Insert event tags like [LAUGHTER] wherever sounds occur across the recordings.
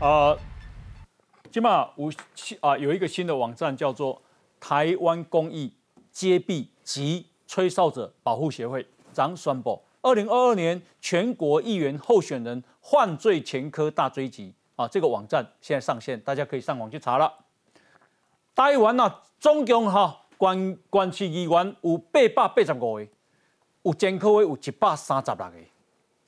呃，起码无啊有一个新的网站叫做台湾公益揭弊及吹哨者保护协会，张宣布，二零二二年全国议员候选人犯罪前科大追击啊，这个网站现在上线，大家可以上网去查了。台湾啊，总共哈关关系议员有八百八十五个，有前科的有一百三十六个，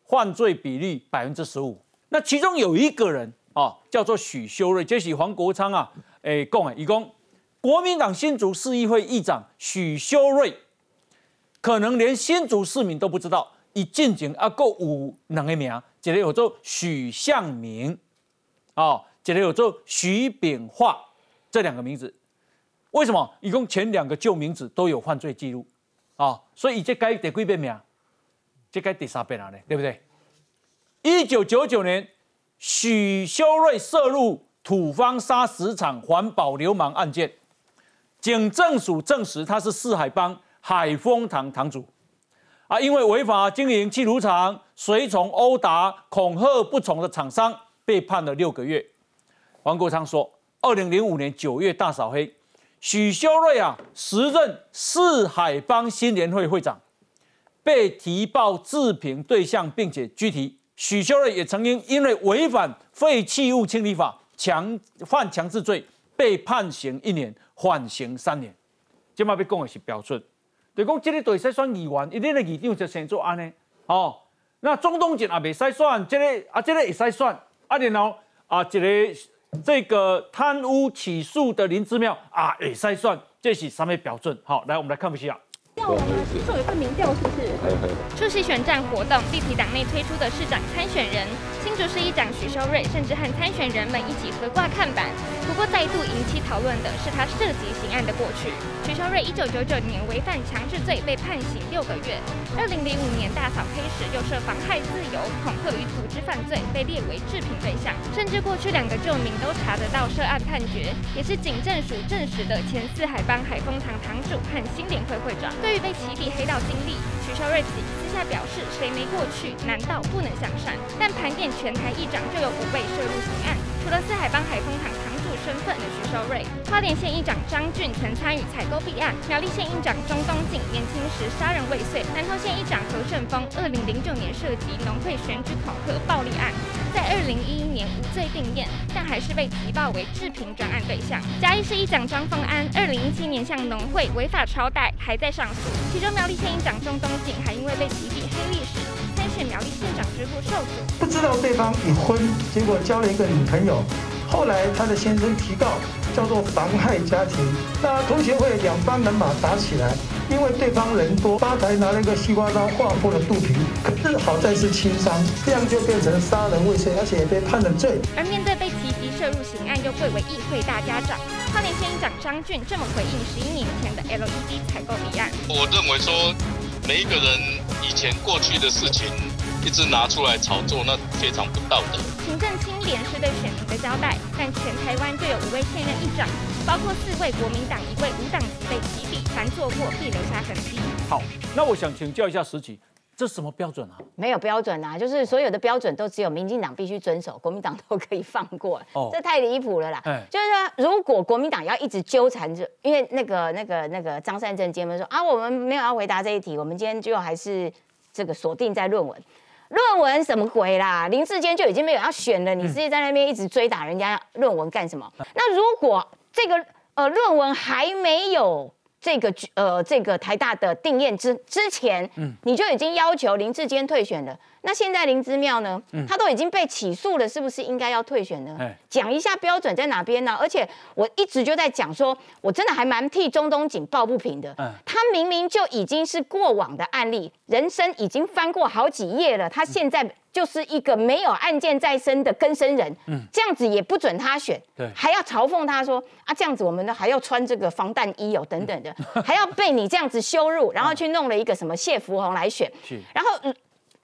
犯罪比例百分之十五。那其中有一个人。哦，叫做许修睿，这是黄国昌啊，诶讲诶，伊讲国民党新竹市议会议长许修睿，可能连新竹市民都不知道，伊进前啊，够有两个名，一个叫做许向明，啊，一个叫做许炳化，这两个名字，为什么？一共前两个旧名字都有犯罪记录，啊，所以这该第几遍名？这该第三遍了呢，对不对？一九九九年。许修睿涉入土方砂石场环保流氓案件，警政署证实他是四海帮海丰堂堂主，啊，因为违法经营气炉厂，随从殴打、恐吓不从的厂商，被判了六个月。黄国昌说，二零零五年九月大扫黑，许修睿啊，时任四海帮新联会会长，被提报自评对象，并且拘提。许修睿也曾经因为违反废弃物清理法强犯强制罪，被判刑一年，缓刑三年。今麦要讲的是标准，就讲这个对使选议员，一定的议长就先做安尼。哦，那中东锦也未使选，这个啊，这个也使选。啊，然后啊，这个这个贪污起诉的林之妙啊，也使选，这是什么标准？好，来我们来看一下。调了吗？其实有一份民调，是不是？出席选战活动，立体党内推出的市长参选人。新竹市议长许修睿甚至和参选人们一起合挂看板。不过，再度引起讨论的是他涉及刑案的过去。许修睿一九九九年违反强制罪被判刑六个月，二零零五年大扫黑时又涉妨害自由、恐吓与组织犯罪，被列为制品对象。甚至过去两个旧名都查得到涉案判决，也是警政署证实的前四海帮海丰堂堂主和新联会会长。对于被起底黑道经历，许修睿下表示：“谁没过去，难道不能向善？”但盘点全台议长，就有五位涉入刑案，除了四海帮海风堂堂身份的徐守瑞，花莲县议长张俊曾参与采购弊案，苗栗县议长钟东锦年轻时杀人未遂，南投县议长何顺峰二零零九年涉及农会选举恐吓暴力案，在二零一一年无罪定验，但还是被提报为制评专案对象。嘉义市议长张凤安二零一七年向农会违法超贷，还在上诉，其中苗栗县议长钟东锦还因为被。提笔黑历史，参选苗栗县长之后受阻，不知道对方已婚，结果交了一个女朋友，后来他的先生提告，叫做妨害家庭。那同学会两帮人马打起来，因为对方人多，吧台拿了一个西瓜刀划破了肚皮，可是好在是轻伤，这样就变成杀人未遂，而且也被判了罪。而面对被提及涉入刑案又贵为议会大家长，花莲县议长张俊这么回应十一年前的 LED 采购弊案，我认为说。每一个人以前过去的事情一直拿出来炒作，那非常不道德。行政清廉是对选民的交代，但全台湾就有五位现任议长，包括四位国民党，一位无党籍被击毙，凡做过必留下痕迹。好，那我想请教一下石启。这什么标准啊？没有标准啊，就是所有的标准都只有民进党必须遵守，国民党都可以放过。哦，这太离谱了啦！就是说，如果国民党要一直纠缠着，因为那个、那个、那个张善政今天说啊，我们没有要回答这一题，我们今天就还是这个锁定在论文。论文什么鬼啦？林志坚就已经没有要选了，你自己在那边一直追打人家论文干什么？那如果这个呃论文还没有。这个呃，这个台大的定验之之前，嗯，你就已经要求林志坚退选了。那现在林之妙呢？他都已经被起诉了，是不是应该要退选呢？讲一下标准在哪边呢？而且我一直就在讲说，我真的还蛮替中东锦抱不平的。他明明就已经是过往的案例，人生已经翻过好几页了，他现在。就是一个没有案件在身的更生人，嗯，这样子也不准他选，对，还要嘲讽他说啊，这样子我们呢还要穿这个防弹衣哦，等等的，[LAUGHS] 还要被你这样子羞辱，然后去弄了一个什么谢福洪来选，[LAUGHS] 是，然后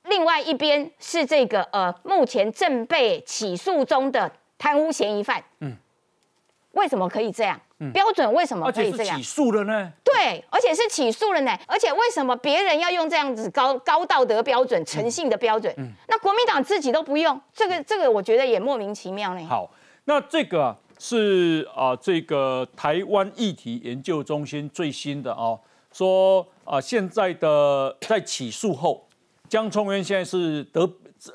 另外一边是这个呃，目前正被起诉中的贪污嫌疑犯，嗯。为什么可以这样？标准为什么可以这样？起诉了呢？对，而且是起诉了呢。而且为什么别人要用这样子高高道德标准、诚信的标准？嗯那国民党自己都不用，这个这个我觉得也莫名其妙呢。好，那这个是啊，这个台湾议题研究中心最新的哦，说啊，现在的在起诉后，江聪渊现在是得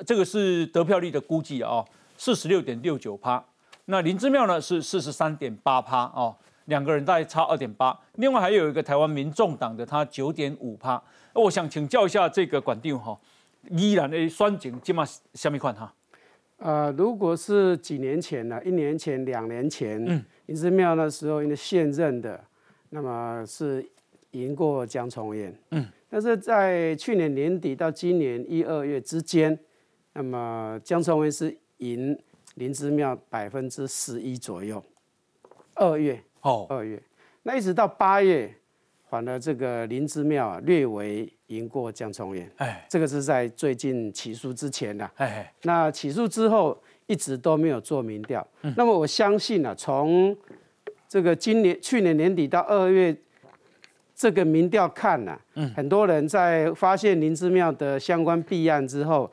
这个是得票率的估计啊，四十六点六九趴。那林之妙呢是四十三点八趴哦，两个人大概差二点八。另外还有一个台湾民众党的他九点五趴。我想请教一下这个管定哈，依然的双井今嘛下面看哈。呃，如果是几年前呢，一年前、两年前，嗯，林之妙那时候因为现任的，那么是赢过江崇彦，嗯，但是在去年年底到今年一二月之间，那么江崇彦是赢。林芝庙百分之十一左右，二月哦，二月，那一直到八月，反而这个林芝庙啊略微赢过江崇源，哎，这个是在最近起诉之前的，哎，那起诉之后一直都没有做民调，那么我相信啊，从这个今年去年年底到二月这个民调看呢，嗯，很多人在发现林之妙的相关弊案之后。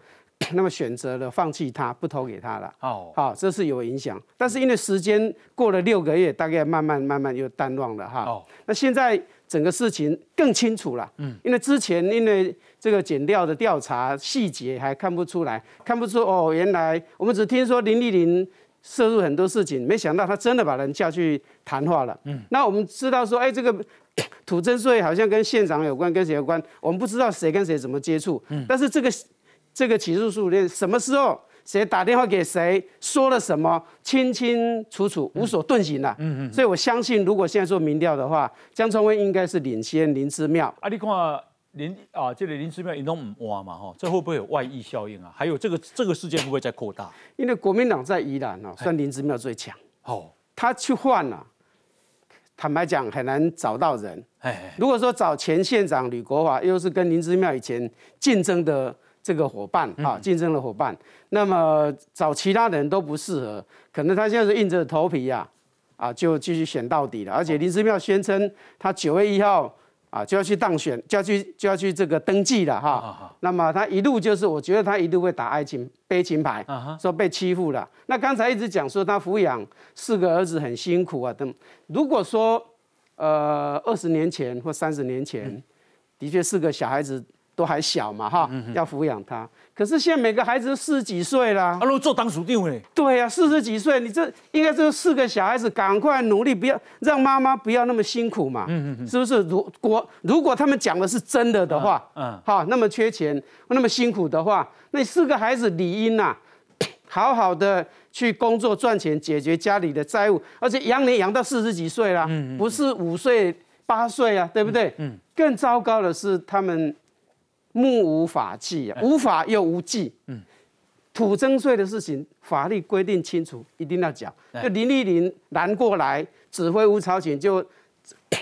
那么选择了放弃他，不投给他了。哦，好，这是有影响。但是因为时间过了六个月，大概慢慢慢慢又淡忘了哈。哦，那现在整个事情更清楚了。嗯，因为之前因为这个减掉的调查细节还看不出来，看不出哦，原来我们只听说林丽玲涉入很多事情，没想到他真的把人叫去谈话了。嗯，那我们知道说，哎，这个土增税好像跟县长有关，跟谁有关？我们不知道谁跟谁怎么接触。嗯，但是这个。这个起诉书里什么时候谁打电话给谁说了什么，清清楚楚，无所遁形了。嗯嗯。所以我相信，如果现在做民调的话，江春威应该是领先林之妙。啊，你看林啊，这里林之妙一动唔挖嘛哈，这会不会有外溢效应啊？还有这个这个事件会不会再扩大？因为国民党在宜兰哦，算林之妙最强。哦。他去换了，坦白讲很难找到人。哎。如果说找前县长吕国华，又是跟林之妙以前竞争的。这个伙伴啊，竞争的伙伴，那么找其他人都不适合，可能他现在是硬着头皮呀，啊，就继续选到底了。而且林志妙宣称他九月一号啊就要去当选，就要去就要去这个登记了哈。那么他一路就是，我觉得他一路会打爱情悲情牌，说被欺负了。那刚才一直讲说他抚养四个儿子很辛苦啊等。如果说呃二十年前或三十年前，的确四个小孩子。都还小嘛哈，要抚养他。可是现在每个孩子都四十几岁了，啊，做当属定位。对呀，四十几岁，你这应该这四个小孩子赶快努力，不要让妈妈不要那么辛苦嘛。嗯嗯是不是？如果如果他们讲的是真的的话，嗯，好，那么缺钱，那么辛苦的话，那四个孩子理应呐，[CLEARS THROAT] 好好的去工作赚钱，解决家里的债务，而且养你养到四十几岁了，不是五岁八岁啊，对不对？嗯。更糟糕的是他们。目无法纪啊，无法又无纪。嗯，土增税的事情，法律规定清楚，一定要讲。就林立林拦过来，指挥吴朝廷就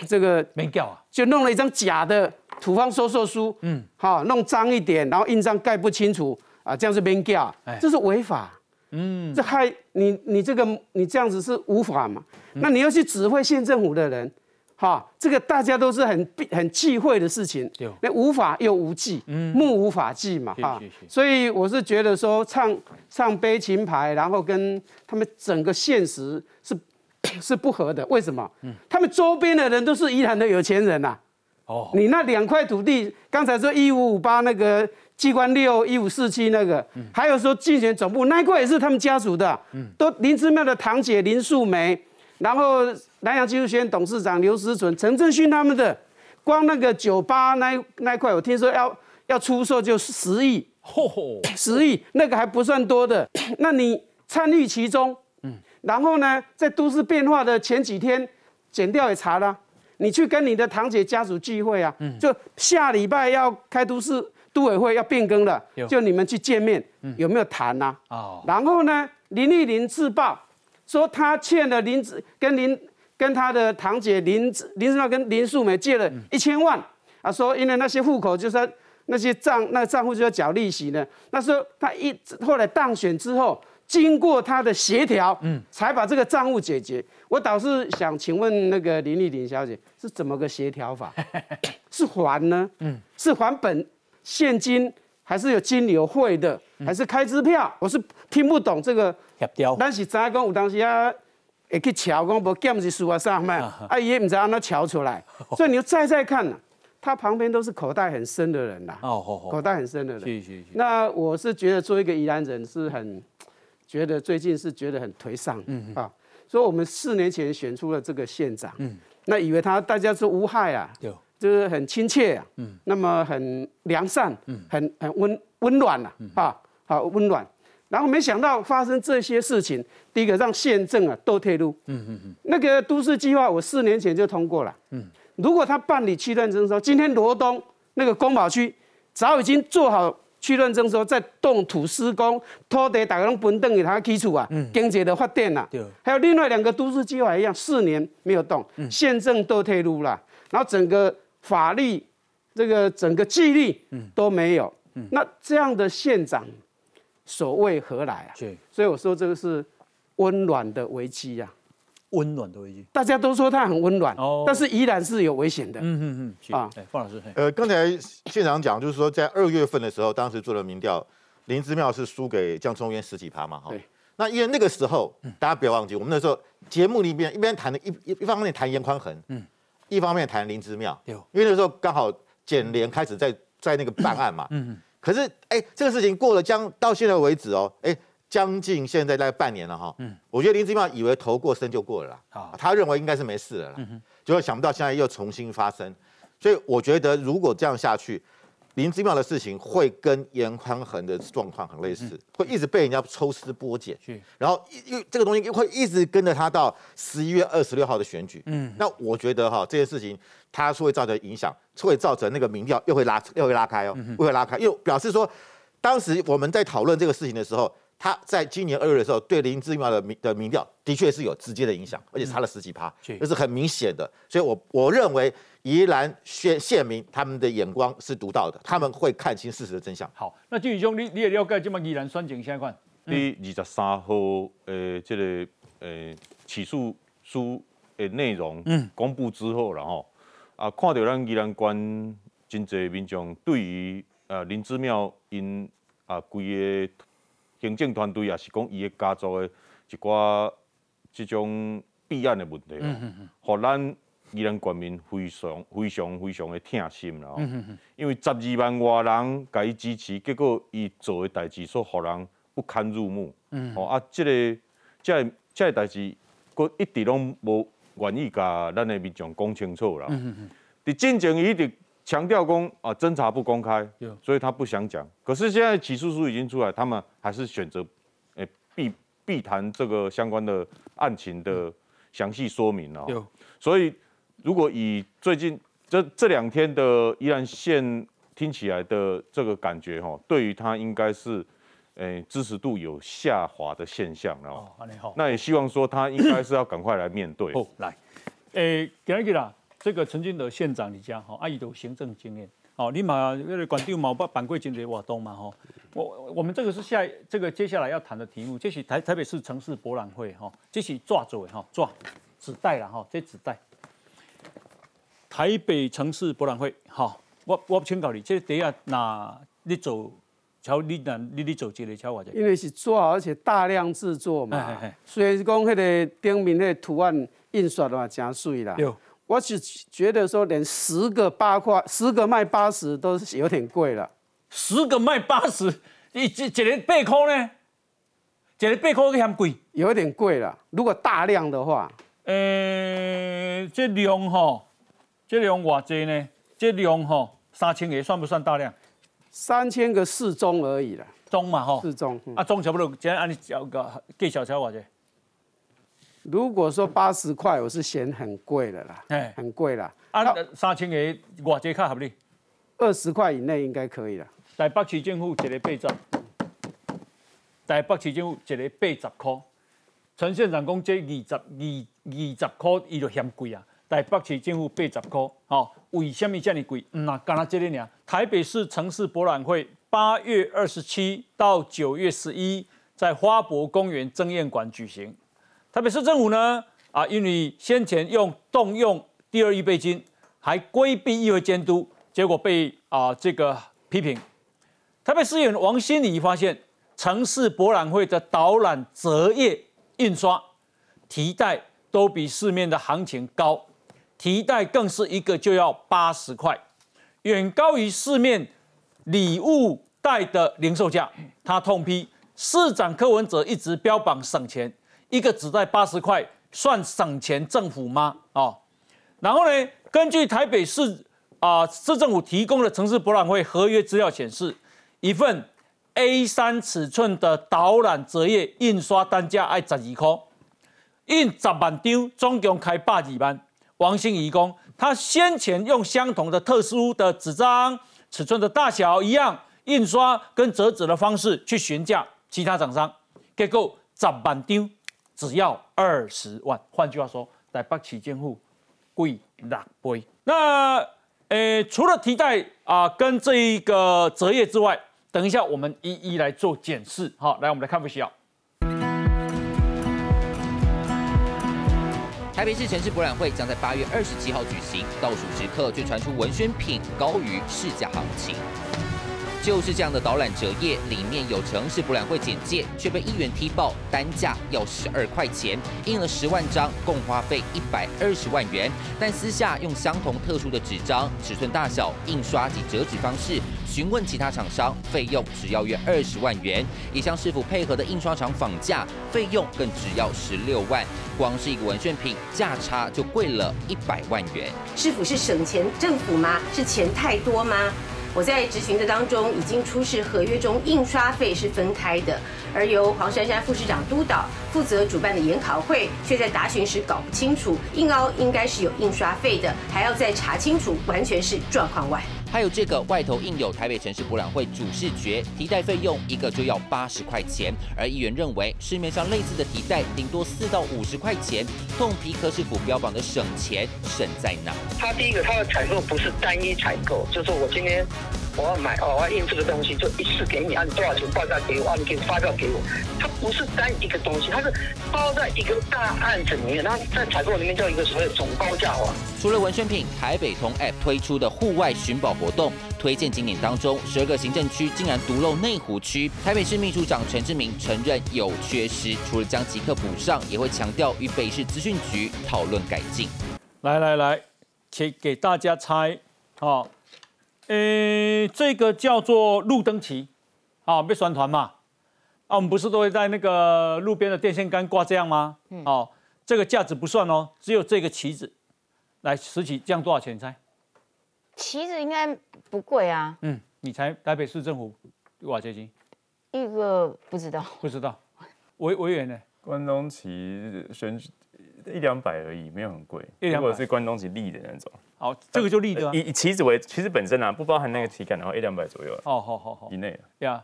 这个没掉啊，就弄了一张假的土方收受书。嗯，好，弄脏一点，然后印章盖不清楚啊，这样是没掉，这是违法。嗯，这害你，你这个你这样子是无法嘛？那你要去指挥县政府的人。哈，这个大家都是很很忌讳的事情，那无法又无忌，目无法纪嘛，哈，所以我是觉得说唱唱悲情牌，然后跟他们整个现实是 [COUGHS] 是不合的。为什么？他们周边的人都是宜兰的有钱人呐。哦，你那两块土地，刚才说一五五八那个机关六一五四七那个，还有说竞选总部那一块也是他们家族的，都林之妙的堂姐林素梅。然后南洋技术学院董事长刘思纯、陈正勋他们的，光那个酒吧那那块，我听说要要出售就十亿，十亿那个还不算多的。那你参与其中，嗯，然后呢，在都市变化的前几天，剪掉也查了，你去跟你的堂姐家族聚会啊，就下礼拜要开都市都委会要变更了，就你们去见面，有没有谈呐？哦，然后呢，林立林自曝。说他欠了林子跟林跟他的堂姐林子林子跟林素美借了一千万啊，说因为那些户口就是那些账那账户就要缴利息呢。那时候他一后来当选之后，经过他的协调，嗯，才把这个账务解决。我倒是想请问那个林丽玲小姐，是怎么个协调法？[LAUGHS] 是还呢？嗯，是还本现金，还是有金流汇的，还是开支票？我是听不懂这个协调。但是知影讲有当时啊，会去瞧讲无剑是输啊啥嘛，啊也唔知安怎瞧出来。[LAUGHS] 所以你再再看呐，他旁边都是口袋很深的人呐。哦，好好。口袋很深的人。那我是觉得做一个宜兰人是很。觉得最近是觉得很颓丧，嗯啊，所以我们四年前选出了这个县长，嗯，那以为他大家是无害啊，有，就是很亲切啊，嗯，那么很良善，嗯，很很温温暖呐，啊，好温暖，然后没想到发生这些事情，第一个让县政啊都退路，嗯嗯嗯，那个都市计划我四年前就通过了，嗯，如果他办理区段征收，今天罗东那个宫保区早已经做好。区段征收在动土施工，拖地打个拢分等给他基础啊，经济的发电啊。对。还有另外两个都市计划一样，四年没有动，县政都退路了，然后整个法律这个整个纪律都没有。那这样的县长所谓何来啊？所以我说这个是温暖的危机呀。温暖的危机，大家都说它很温暖，哦，但是依然是有危险的。嗯嗯嗯，啊，方老师，呃，刚才县长讲，就是说在二月份的时候，当时做了民调，林之妙是输给江聪渊十几趴嘛，哈。对。那因为那个时候，大家不要忘记，我们那时候节目里面一边谈的一一一方面谈严宽恒，嗯，一方面谈林之妙，因为那时候刚好检联开始在在那个办案嘛，嗯嗯。可是，哎，这个事情过了将到现在为止哦，哎。将近现在大概半年了哈，嗯，我觉得林志妙以为头过身就过了啦，啊他认为应该是没事了啦，结果想不到现在又重新发生，所以我觉得如果这样下去，林之妙的事情会跟严宽恒的状况很类似，会一直被人家抽丝剥茧，然后又这个东西会一直跟着他到十一月二十六号的选举，嗯，那我觉得哈这件事情它是会造成影响，会造成那个民调又会拉又会拉开哦，会拉开，又表示说当时我们在讨论这个事情的时候。他在今年二月的时候，对林志妙的民的民调的确是有直接的影响，而且差了十几趴，这是很明显的。所以，我我认为宜兰县县民他们的眼光是独到的，他们会看清事实的真相。好，那俊宇兄，你你也了解这么宜兰选情现况？你二十三号，诶，这个诶起诉书的内容公布之后，然后啊，看到咱宜兰县真济民众对于啊林志妙因啊规个。行政团队也是讲伊个家族的一寡即种弊案的问题，互咱宜兰国民非常非常非常的痛心啦。因为十二万外人甲伊支持，结果伊做诶代志所互人不堪入目。哦啊，即个即个即个代志，佫一直拢无愿意甲咱诶民众讲清楚啦。伫进前伊直强调讲啊，侦查不公开，所以他不想讲。可是现在起诉书已经出来，他们还是选择诶避避谈这个相关的案情的详细说明了。所以如果以最近这这两天的宜兰县听起来的这个感觉哈，对于他应该是诶支持度有下滑的现象了。哦，那也希望说他应该是要赶快来面对。哦，来，诶，今日啦。这个曾经的县长你家哈，阿姨都有行政经验，哦，你嘛那个管丢毛把板柜经理活动嘛哈，我我们这个是下这个接下来要谈的题目，这是台台北市城市博览会哈，这是抓住的哈抓纸袋了哈，这纸袋，台北城市博览会哈，我我请教你，这第一那你做，瞧你那你你走这个瞧我者，因为是抓而且大量制作嘛，虽然讲那个顶面那个图案印刷的话真水啦。我是觉得说，连十个八块，十个卖八十都是有点贵了。十个卖八十，一一一个八块呢？一个八块嫌贵，有点贵了。如果大量的话，呃，这量哈，这量偌济呢？这量哈，三千个算不算大量？三千个适中而已啦。中嘛哈？适中。啊，中差不多，今天按你交个计小条偌济？如果说八十块，我是嫌很贵的啦，哎，很贵啦。啊，三千个偌济较合理，二十块以内应该可以啦。台北市政府一个八十，台北市政府一个八十块。陈县长讲这二十二二十块，伊就嫌贵啊。台北市政府八十块，哦，为什么这么贵？嗯呐，干那这里呢？台北市城市博览会八月二十七到九月十一。在花博公园争艳馆举行。台北市政府呢，啊，因为先前用动用第二预备金，还规避议会监督，结果被啊这个批评。台北市议员王新礼发现，城市博览会的导览折页印刷提袋都比市面的行情高，提袋更是一个就要八十块，远高于市面礼物袋的零售价。他痛批市长柯文哲一直标榜省钱。一个只在八十块，算省钱政府吗？哦，然后呢？根据台北市啊市政府提供的城市博览会合约资料显示，一份 A3 尺寸的导览折页印刷单价爱十二块，印十万张，总共开百二万。王兴义工，他先前用相同的特殊的纸张，尺寸的大小一样，印刷跟折纸的方式去询价其他厂商，结果十万张。只要二十万，换句话说，在北起监户贵六倍。那呃，除了提袋啊跟这一个折页之外，等一下我们一一来做检视。好，来我们来看分析啊。台北市城市博览会将在八月二十七号举行，倒数时刻却传出文宣品高于市价行情。就是这样的导览折页，里面有城市博览会简介，却被议员踢爆，单价要十二块钱，印了十万张，共花费一百二十万元。但私下用相同特殊的纸张、尺寸大小、印刷及折纸方式询问其他厂商，费用只要约二十万元。也向市府配合的印刷厂仿价，费用更只要十六万。光是一个文宣品，价差就贵了一百万元。市府是省钱政府吗？是钱太多吗？我在执行的当中已经出示合约中印刷费是分开的，而由黄珊珊副市长督导负责主办的研讨会，却在答询时搞不清楚，硬凹应该是有印刷费的，还要再查清楚，完全是状况外。还有这个外头印有台北城市博览会主视觉提袋费用一个就要八十块钱，而议员认为市面上类似的提袋顶多四到五十块钱，痛皮科市府标榜的省钱省在哪？它第一个它的采购不是单一采购，就是我今天。我要买哦，我要印这个东西，就一次给你，按多少钱报价给我，按你给发票给我。它不是单一个东西，它是包在一个大案子里面，它在采购里面叫一个所谓的总包价化。除了文宣品，台北通 App 推出的户外寻宝活动，推荐景点当中，十二个行政区竟然独漏内湖区。台北市秘书长陈志明承认有缺失，除了将即刻补上，也会强调与北市资讯局讨论改进。来来来，请给大家猜，好。呃，这个叫做路灯旗，啊，被宣团嘛，啊，我们不是都会在那个路边的电线杆挂这样吗？嗯，哦，这个价值不算哦，只有这个旗子，来十旗这样多少钱？你猜？旗子应该不贵啊。嗯，你猜台北市政府多少钱？一个不知道。不知道，委委员呢？关东旗选举。一两百而已，没有很贵。如果是关东旗立的那种，好，这个就立的。以以棋子为，其实本身啊，不包含那个旗杆，然后一两百左右。哦，好好好，以内。呀，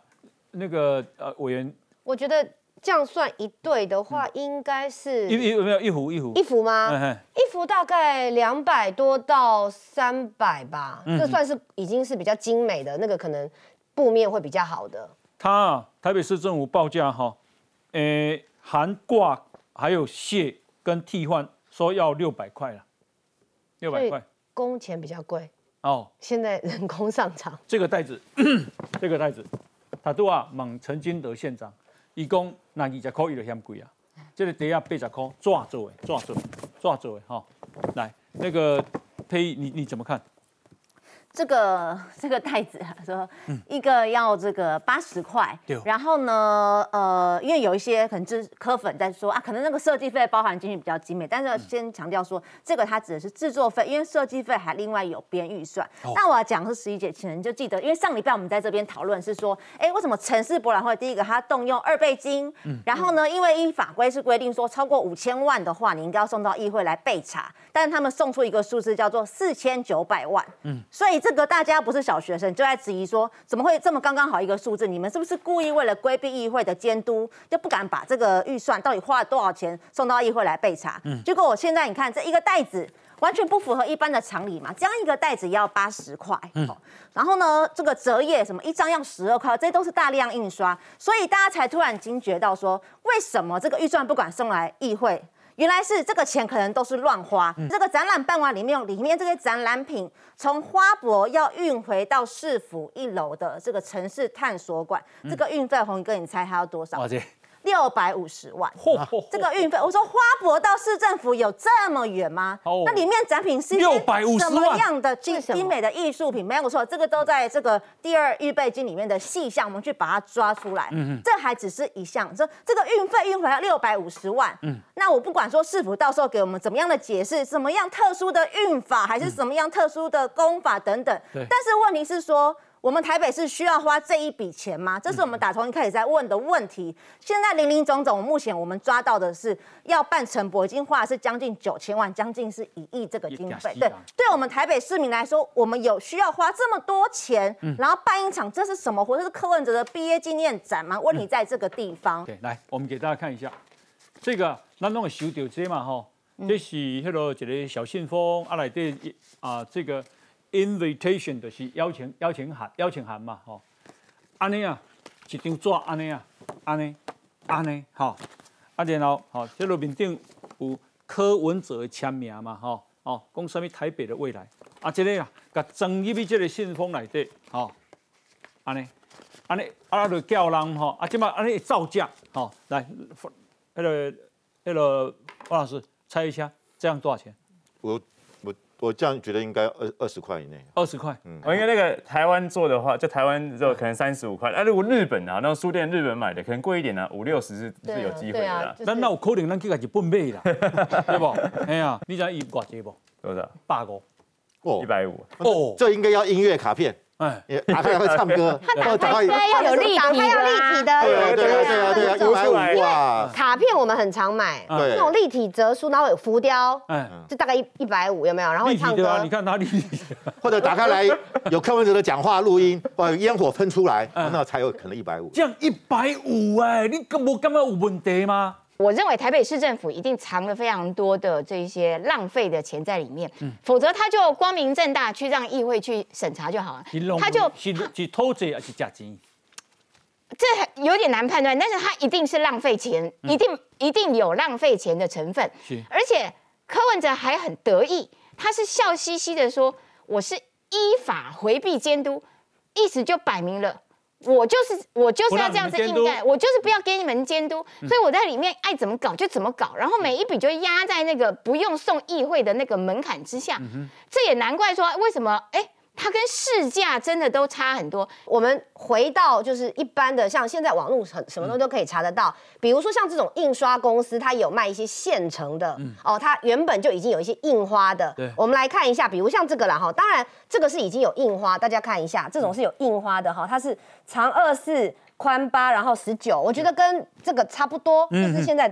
那个呃，委员，我觉得这样算一对的话，应该是一一没有一幅一幅一幅吗？一幅大概两百多到三百吧，这算是已经是比较精美的那个，可能布面会比较好的。它台北市政府报价哈，呃，含挂还有卸。跟替换说要六百块了，六百块，工钱比较贵哦。现在人工上涨，这个袋子，这个袋子，他都啊问陈金德县长，一共那二十块伊就嫌贵啊。这个底下八十块，抓做诶，抓做，抓做诶，哈。来，那个呸，你你怎么看？这个 [LAUGHS] 这个袋子 [LAUGHS] 说一个要这个八十块，然后呢，呃，因为有一些可能就是科粉在说啊，可能那个设计费包含进去比较精美，但是先强调说这个它指的是制作费，因为设计费还另外有编预算。那我要讲是十一节前就记得，因为上礼拜我们在这边讨论是说，哎，为什么城市博览会第一个它动用二倍金，然后呢，因为依法规是规定说超过五千万的话，你应该要送到议会来备查，但是他们送出一个数字叫做四千九百万，嗯，所以。这个大家不是小学生，就在质疑说，怎么会这么刚刚好一个数字？你们是不是故意为了规避议会的监督，就不敢把这个预算到底花了多少钱送到议会来备查？嗯，结果我现在你看这一个袋子。完全不符合一般的常理嘛。这样一个袋子要八十块，嗯，然后呢，这个折页什么一张要十二块，这些都是大量印刷，所以大家才突然惊觉到说，为什么这个预算不管送来议会？原来是这个钱可能都是乱花。这个展览办完里面，里面这些展览品从花博要运回到市府一楼的这个城市探索馆，这个运费，红哥你猜还要多少？六百五十万，这个运费，我说花博到市政府有这么远吗？那里面展品是六百五十什么样的精精美的艺术品？没有错，这个都在这个第二预备金里面的细项，我们去把它抓出来。嗯这还只是一项，这这个运费运回来六百五十万。嗯，那我不管说市府到时候给我们怎么样的解释，什么样特殊的运法，还是什么样特殊的功法等等。对。但是问题是说。我们台北是需要花这一笔钱吗？这是我们打从一开始在问的问题。现在零零总总，目前我们抓到的是要办城博，已经花的是将近九千万，将近是一亿这个经费。对，对我们台北市民来说，我们有需要花这么多钱，然后办一场，这是什么活？这是柯文哲的毕业纪念展吗？问题在这个地方。对，来，我们给大家看一下，这个咱弄个收到这嘛吼，这是迄个一个小信封啊，来对啊这个。Invitation 就是邀请邀请函邀请函嘛，吼，安尼啊，一张纸安尼啊，安尼安尼，吼，啊然后吼，这路面顶有柯文哲的签名嘛，吼，哦，讲什么台北的未来，啊，这个啊，甲装入去这个信封内底，吼，安尼安尼，啊，就叫人吼，啊，即马安尼造价，吼，来，那个那个王老师猜一下，这样多少钱？我。我这样觉得应该二二十块以内，二十块，嗯，我应该那个台湾做的话，就台湾就可能三十五块，那如果日本啊，那书店日本买的可能贵一点呢，五六十是是有机会的。那那有可能咱去家日本买啦，[LAUGHS] 对不？哎呀，你知道伊多少钱不？多少？八个，哦，一百五，哦，这应该要音乐卡片。哎，打开会唱歌，[LAUGHS] 他打开要有立体，打开要立体的，对啊对啊对啊对啊，一百五啊！卡片我们很常买，那种立体折书，然后有浮雕，嗯，就大概一一百五，有没有？然后唱歌，你看哪里？或者打开来 [LAUGHS] 有柯文哲的讲话录音，或者烟火喷出来，那才有可能一百五。这样一百五哎，你根本根本有问题吗？我认为台北市政府一定藏了非常多的这些浪费的钱在里面，否则他就光明正大去让议会去审查就好了。他就是是偷贼还是假钱？这有点难判断，但是他一定是浪费钱，一定一定有浪费钱的成分。而且柯文哲还很得意，他是笑嘻嘻的说：“我是依法回避监督，意思就摆明了。”我就是我就是要这样子应该，我就是不要给你们监督，所以我在里面爱怎么搞就怎么搞，然后每一笔就压在那个不用送议会的那个门槛之下，这也难怪说为什么哎。它跟市价真的都差很多。我们回到就是一般的，像现在网络很什么东西都可以查得到。比如说像这种印刷公司，它有卖一些现成的哦，它原本就已经有一些印花的。对，我们来看一下，比如像这个啦哈，当然这个是已经有印花，大家看一下，这种是有印花的哈，它是长二四，宽八，然后十九，我觉得跟这个差不多。就是现在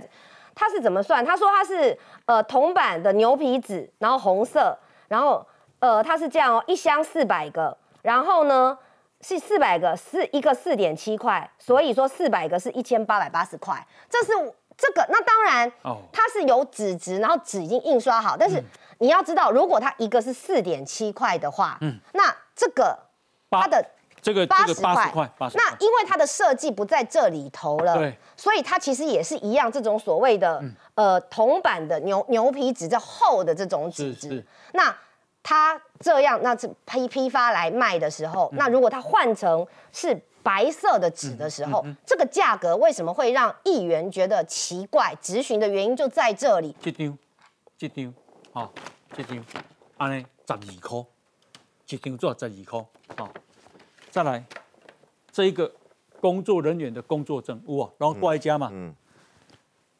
它是怎么算？他说它是呃铜板的牛皮纸，然后红色，然后。呃，它是这样哦，一箱四百个，然后呢是四百个，是一个四点七块，所以说四百个是一千八百八十块。这是这个，那当然，它是有纸质，然后纸已经印刷好，但是你要知道，如果它一个是四点七块的话，嗯，那这个它的这个八十块，那因为它的设计不在这里头了，对，所以它其实也是一样，这种所谓的呃铜板的牛牛皮纸这厚的这种纸质，那。它这样，那是批批发来卖的时候，那如果他换成是白色的纸的时候，这个价格为什么会让议员觉得奇怪？质询的原因就在这里。这张，这张，好，这张，安尼十二块，一张做十二块，好，再来这一个工作人员的工作证，有啊，然后挂一家嘛，嗯，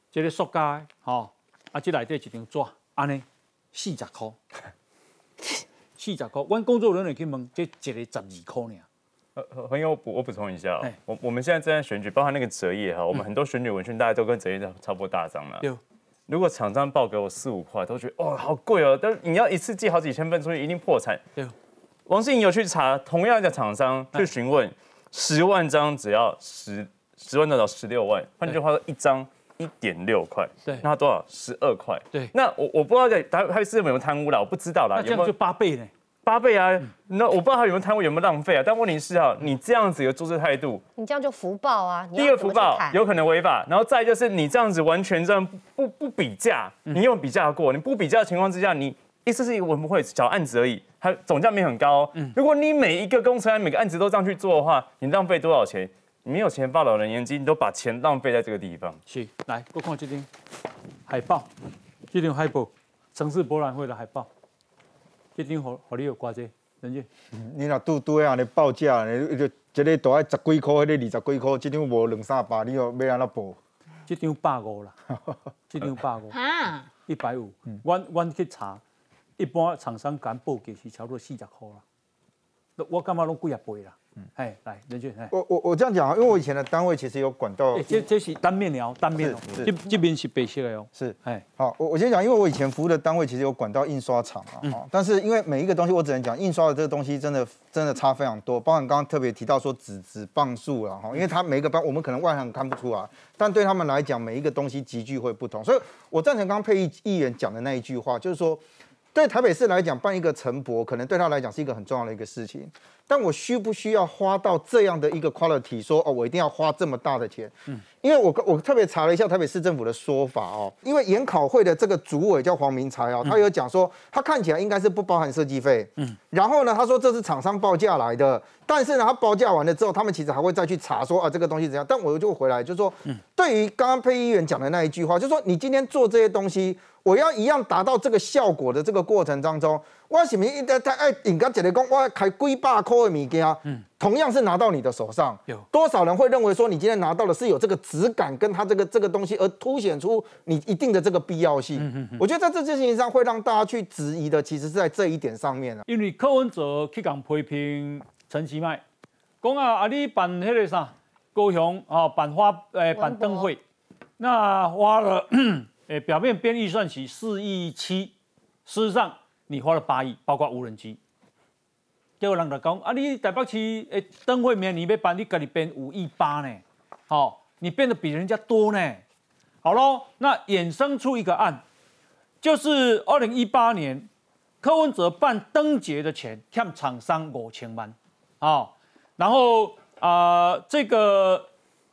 这个塑胶，好，啊，这内底一张纸，安尼四十块。四十块，阮工作人员去问，这一个十二块呢。呃，朋友，我补我补充一下，我我们现在正在选举，包含那个折页哈，我们很多选举文宣，大家都跟折页差不多大张了。对。如果厂商报给我四五块，都觉得哦好贵哦，但你要一次寄好几千份出去，一定破产。对。王心颖有去查同样的厂商去询问，十万张只要十十万多少十六万，换句话说，一张。一点六块，对，那多少？十二块，对。那我我不知道在台台北市有没有贪污啦，我不知道啦。那这样就八倍呢？八倍啊！那我不知道他有没有贪污，有没有浪费啊？但问题是啊，你这样子的做事态度，你这样就福报啊！第一个福报有可能违法，然后再就是你这样子完全这样不不比价，你有比价过？你不比价的情况之下，你意思是一个文不会小案子而已，它总价没很高。如果你每一个工程每个案子都这样去做的话，你浪费多少钱？你没有钱报老人年金，你都把钱浪费在这个地方。是，来，我看这张海报，这张海报，城市博览会的海报，这张和和你有关系。你若拄拄啊，尼报价，你就一个大概十几块，迄个二十几块，这张无两三百，你要要安怎报？这张百五啦，[LAUGHS] 这张百五，[LAUGHS] 啊，一百五。阮阮去查，一般厂商敢报价是差不多四十块啦，我感觉拢几啊倍啦。哎，来，任俊，哎，我我我这样讲啊，因为我以前的单位其实有管道，这这是单面聊，单面哦，这这边是白色的哦，是，哎，好，我我先讲，因为我以前服务的单位其实有管道印刷厂啊，哈，但是因为每一个东西，我只能讲印刷的这个东西真的真的差非常多，包含刚刚特别提到说纸纸磅数了，哈，因为它每一个磅我们可能外行看不出来，但对他们来讲，每一个东西集聚会不同，所以我赞成刚刚佩议议员讲的那一句话，就是说，对台北市来讲办一个城博，可能对他来讲是一个很重要的一个事情。但我需不需要花到这样的一个 quality？说哦，我一定要花这么大的钱？嗯，因为我我特别查了一下台北市政府的说法哦，因为研考会的这个主委叫黄明才哦，他有讲说他看起来应该是不包含设计费。嗯，然后呢，他说这是厂商报价来的，但是呢，他报价完了之后，他们其实还会再去查说啊这个东西怎样。但我就回来就说，对于刚刚配议员讲的那一句话，就说你今天做这些东西，我要一样达到这个效果的这个过程当中。我是不是一直在爱人家一个讲，我要开几百块的物件，嗯，同样是拿到你的手上，有多少人会认为说你今天拿到的是有这个质感，跟它这个这个东西，而凸显出你一定的这个必要性？嗯嗯我觉得在这件事情上会让大家去质疑的，其实是在这一点上面啊。因为柯文哲去讲批评陈其迈，讲啊啊，你办那个啥高雄啊办花诶办灯会，那花了诶表面编预算起四亿七，事实上。你花了八亿，包括无人机。结果人就讲啊，你台北市诶灯会面你要办，你家己编五亿八呢？好，你变得比人家多呢。好喽，那衍生出一个案，就是二零一八年柯文哲办灯节的钱欠厂商五千万，好，然后啊这个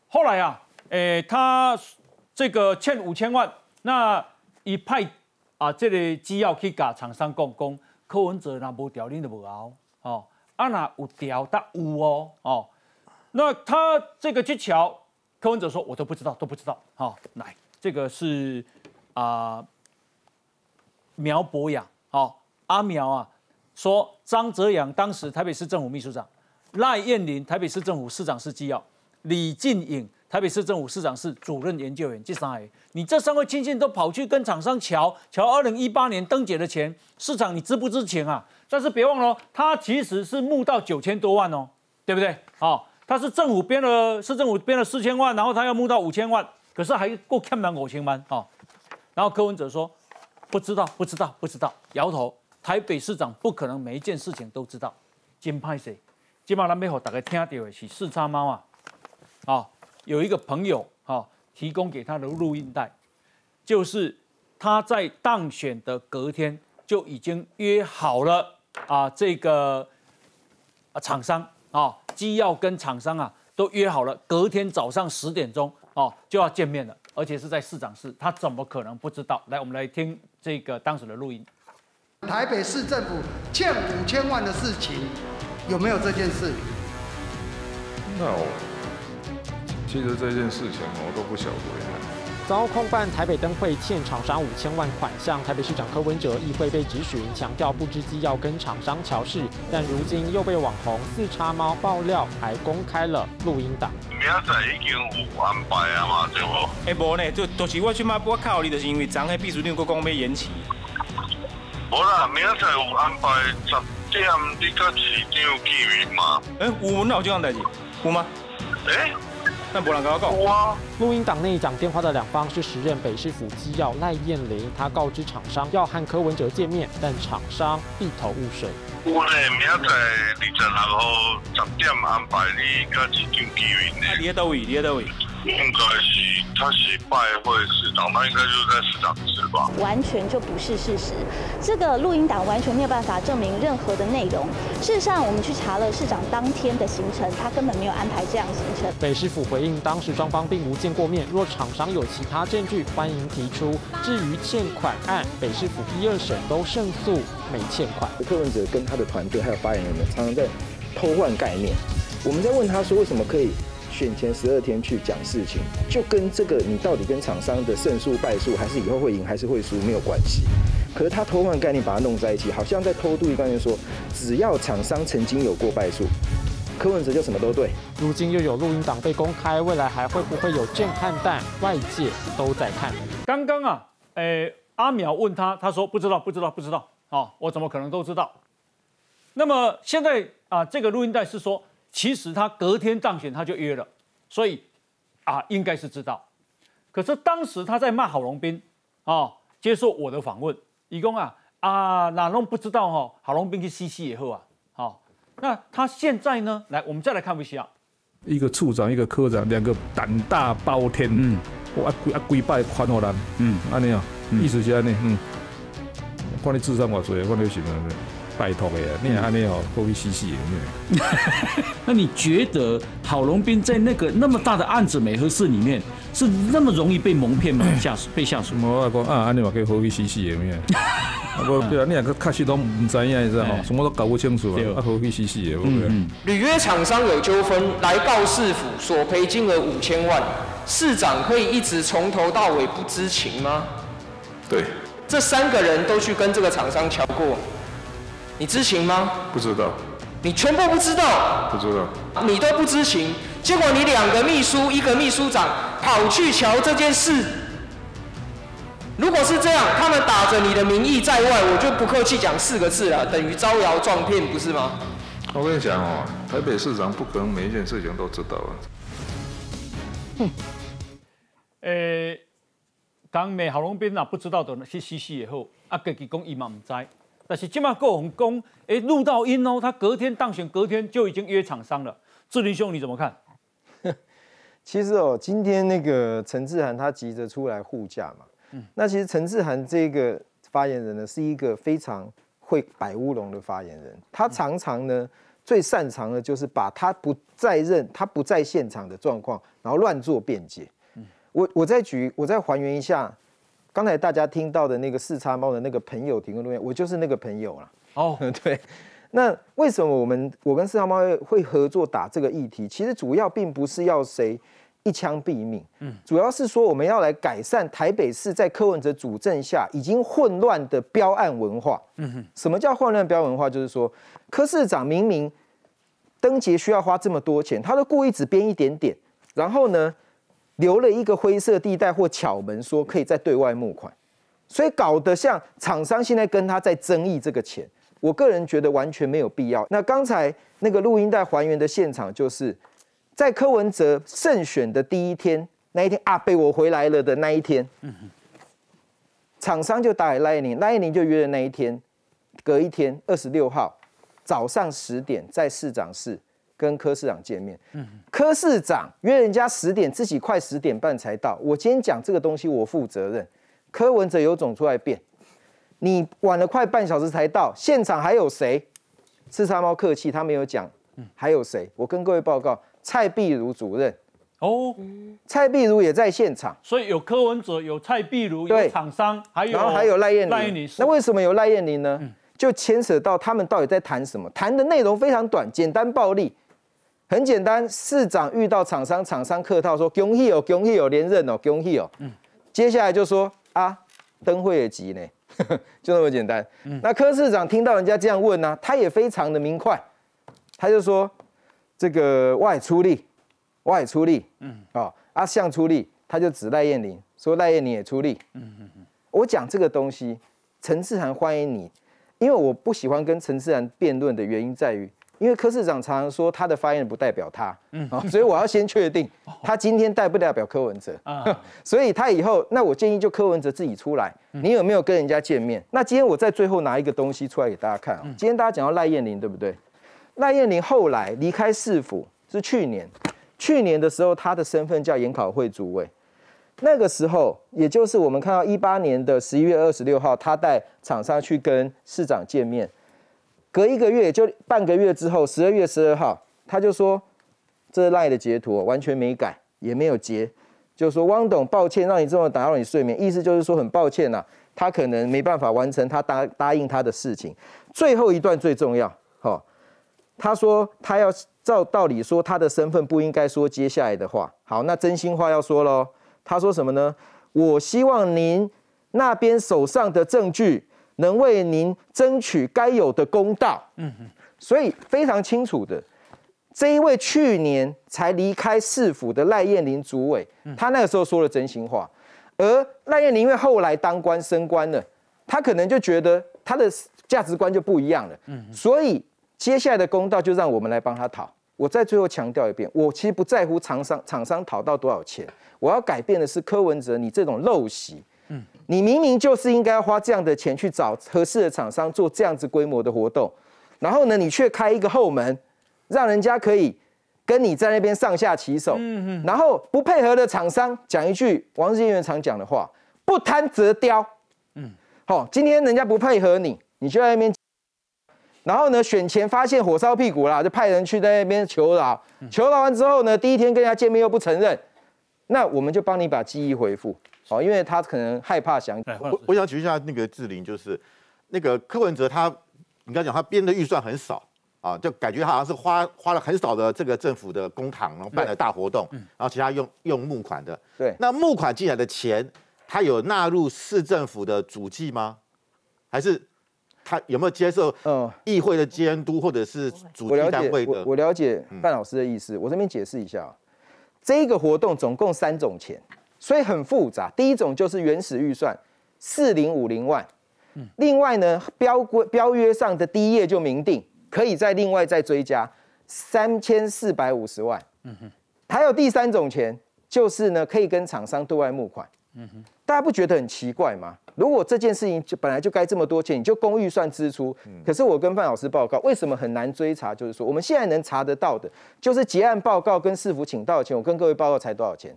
后来啊，诶他这个欠五千万，那一派。啊，这个只要去甲厂商讲讲，柯文哲若无调，恁就无熬哦。啊，若有调，但有哦哦。那他这个技巧，柯文哲说，我都不知道，都不知道。好，来，这个是啊，苗博雅，好，阿苗啊，说张泽阳当时台北市政府秘书长，赖燕玲台北市政府市长是机要，李进颖。台北市政府市长室主任研究员，这三位，你这三位亲信都跑去跟厂商瞧瞧，二零一八年登记的钱，市场你知不知情啊？但是别忘了，他其实是募到九千多万哦，对不对？好，他是政府编了，市政府编了四千万，然后他要募到五千万，可是还够看满五千万哦。然后柯文哲说不知道，不知道，不知道，摇头。台北市长不可能每一件事情都知道。金派谁？今晚咱要给大家听到的是四叉猫啊，好。有一个朋友哈提供给他的录音带，就是他在当选的隔天就已经约好了啊，这个啊厂商啊机要跟厂商啊都约好了，隔天早上十点钟哦就要见面了，而且是在市长室，他怎么可能不知道？来，我们来听这个当时的录音。台北市政府欠五千万的事情有没有这件事？No。其实这件事情我都不晓得。遭控办台北灯会欠厂商五千万款项，台北市长柯文哲议会被质询，强调不知机要跟厂商乔事，但如今又被网红四叉猫爆料，还公开了录音档。明仔已经有安排啊嘛，对不？哎，无呢，就都是我我靠你，就是因为昨下秘书长佫讲要延期。无啦，明仔有安排十点，你甲市长见面嘛？哎，有哪有这样代志？有吗？哎。那不能告告录音档内讲电话的两方是时任北市府机要赖燕玲，她告知厂商要和柯文哲见面，但厂商一头雾水。我咧，明仔二十六号十点安排你跟市长见面你喺倒位？你喺倒位？应该是他是拜会市长，他应该就是在市长室吧？完全就不是事实，这个录音档完全没有办法证明任何的内容。事实上，我们去查了市长当天的行程，他根本没有安排这样行程。北市府回应，当时双方并无见过面。若厂商有其他证据，欢迎提出。至于欠款案，北市府一二审都胜诉，没欠款。柯文哲跟他的团队还有发言人们，常常在偷换概念。我们在问他说，为什么可以？选前十二天去讲事情，就跟这个你到底跟厂商的胜诉败诉，还是以后会赢还是会输没有关系。可是他偷换概念把它弄在一起，好像在偷渡一概念，说只要厂商曾经有过败诉，柯文哲就什么都对。如今又有录音档被公开，未来还会不会有震撼弹？外界都在看。刚刚啊，诶，阿苗问他，他说不知道，不知道，不知道。哦，我怎么可能都知道？那么现在啊，这个录音带是说。其实他隔天当选他就约了，所以啊应该是知道。可是当时他在骂郝龙斌啊，接受我的访问，一共啊啊哪弄不知道哈？郝龙斌去西西以后啊，好，那他现在呢？来，我们再来看一下，一个处长，一个科长，两个胆大包天，嗯，我啊跪啊跪拜宽厚人，嗯，安尼啊，意思是安尼，嗯，看你智商偌济，看你什么？拜托的，你还没有过去洗洗的。[LAUGHS] 那你觉得郝龙斌在那个那么大的案子美和事里面，是那么容易被蒙骗吗？[COUGHS] 下属被下属？我讲啊，安尼嘛可以过去洗洗的咩？不对啊，你两个确实都唔知影，你知道吼，什么都搞不清楚啊，啊过去洗洗的。履约厂商有纠纷，来告市府索赔金额五千万，市长可以一直从头到尾不知情吗？对。这三个人都去跟这个厂商瞧过。你知情吗？不知道。你全部不知道？不知道。你都不知情，结果你两个秘书，一个秘书长跑去瞧这件事。如果是这样，他们打着你的名义在外，我就不客气讲四个字了，等于招摇撞骗，不是吗？我跟你讲哦，台北市长不可能每一件事情都知道啊。哼。诶，当美郝龙斌啊不知道的去西西以后，啊，自己讲伊嘛唔知。但是今嘛够红公，哎，录到音哦，他隔天当选，隔天就已经约厂商了。志林兄，你怎么看？[LAUGHS] 其实哦，今天那个陈志涵他急着出来护驾嘛，嗯，那其实陈志涵这个发言人呢，是一个非常会摆乌龙的发言人，他常常呢最擅长的就是把他不在任、他不在现场的状况，然后乱做辩解。嗯，我我再举，我再还原一下。刚才大家听到的那个四叉猫的那个朋友提供录音，我就是那个朋友了。哦，[LAUGHS] 对。那为什么我们我跟四叉猫会合作打这个议题？其实主要并不是要谁一枪毙命，嗯，主要是说我们要来改善台北市在柯文哲主政下已经混乱的标案文化。嗯哼，什么叫混乱标文化？就是说柯市长明明登记需要花这么多钱，他都故意只编一点点，然后呢？留了一个灰色地带或巧门，说可以在对外募款，所以搞得像厂商现在跟他在争议这个钱，我个人觉得完全没有必要。那刚才那个录音带还原的现场，就是在柯文哲胜选的第一天那一天啊，被我回来了的那一天，厂商就打给赖宁，赖宁就约了那一天，隔一天二十六号早上十点在市长室。跟柯市长见面，嗯柯市长约人家十点，自己快十点半才到。我今天讲这个东西，我负责任。柯文哲有种出来辩，你晚了快半小时才到，现场还有谁？四叉猫客气，他没有讲。还有谁？我跟各位报告，蔡碧如主任。哦，蔡碧如也在现场，所以有柯文哲，有蔡碧如，有厂商，还有然后还有赖燕玲。那为什么有赖燕玲呢？就牵扯到他们到底在谈什么？谈的内容非常短，简单暴力。很简单，市长遇到厂商，厂商客套说恭喜哦，恭喜哦，连任哦，恭喜哦。嗯，接下来就说啊，灯会也急呢，[LAUGHS] 就那么简单。嗯，那柯市长听到人家这样问呢，他也非常的明快，他就说这个外出力，外出力。嗯，啊，阿相出力，他就指赖燕玲，说赖燕玲也出力。嗯嗯嗯，我讲这个东西，陈志涵欢迎你，因为我不喜欢跟陈志涵辩论的原因在于。因为柯市长常常说他的发言不代表他，嗯，所以我要先确定他今天代不代表柯文哲，[LAUGHS] 所以他以后那我建议就柯文哲自己出来，你有没有跟人家见面？那今天我在最后拿一个东西出来给大家看啊，今天大家讲到赖燕玲对不对？赖燕玲后来离开市府是去年，去年的时候，他的身份叫研考会主委。那个时候，也就是我们看到一八年的十一月二十六号，他带厂商去跟市长见面。隔一个月，就半个月之后，十二月十二号，他就说这赖的截图完全没改，也没有截，就说汪董，抱歉让你这么打扰你睡眠，意思就是说很抱歉呐，他可能没办法完成他答答应他的事情。最后一段最重要，好，他说他要照道理说他的身份不应该说接下来的话。好，那真心话要说喽，他说什么呢？我希望您那边手上的证据。能为您争取该有的公道。嗯哼，所以非常清楚的，这一位去年才离开市府的赖燕玲主委，他那个时候说了真心话。而赖燕玲因为后来当官升官了，他可能就觉得他的价值观就不一样了。嗯，所以接下来的公道就让我们来帮他讨。我再最后强调一遍，我其实不在乎厂商厂商讨到多少钱，我要改变的是柯文哲你这种陋习。你明明就是应该要花这样的钱去找合适的厂商做这样子规模的活动，然后呢，你却开一个后门，让人家可以跟你在那边上下其手，嗯嗯，然后不配合的厂商讲一句王志源常讲的话：不贪则刁，嗯，好，今天人家不配合你，你就在那边，然后呢，选前发现火烧屁股啦，就派人去在那边求饶，求饶完之后呢，第一天跟人家见面又不承认，那我们就帮你把记忆恢复。哦，因为他可能害怕想，我我想举一下那个志玲，就是那个柯文哲，他你刚讲他编的预算很少啊，就感觉好像是花花了很少的这个政府的公帑，然后办了大活动，然后其他用用募款的。对，那募款进来的钱，他有纳入市政府的主计吗？还是他有没有接受嗯议会的监督或者是主计单位的？我了解范老师的意思，我这边解释一下，这个活动总共三种钱。所以很复杂。第一种就是原始预算四零五零万，另外呢标规标约上的第一页就明定，可以再另外再追加三千四百五十万。嗯哼，还有第三种钱，就是呢可以跟厂商对外募款。嗯哼，大家不觉得很奇怪吗？如果这件事情就本来就该这么多钱，你就公预算支出。可是我跟范老师报告，为什么很难追查？就是说我们现在能查得到的，就是结案报告跟市府请到的钱。我跟各位报告才多少钱？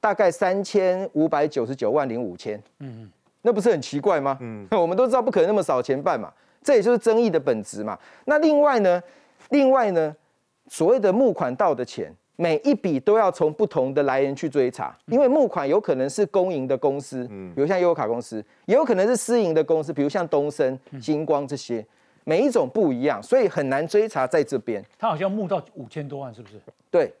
大概三千五百九十九万零五千，嗯嗯，那不是很奇怪吗？嗯，[LAUGHS] 我们都知道不可能那么少钱办嘛，这也就是争议的本质嘛。那另外呢，另外呢，所谓的募款到的钱，每一笔都要从不同的来源去追查，因为募款有可能是公营的公司，嗯，比如像优卡公司，也有可能是私营的公司，比如像东升、星光这些，每一种不一样，所以很难追查在这边。他好像募到五千多万，是不是？对。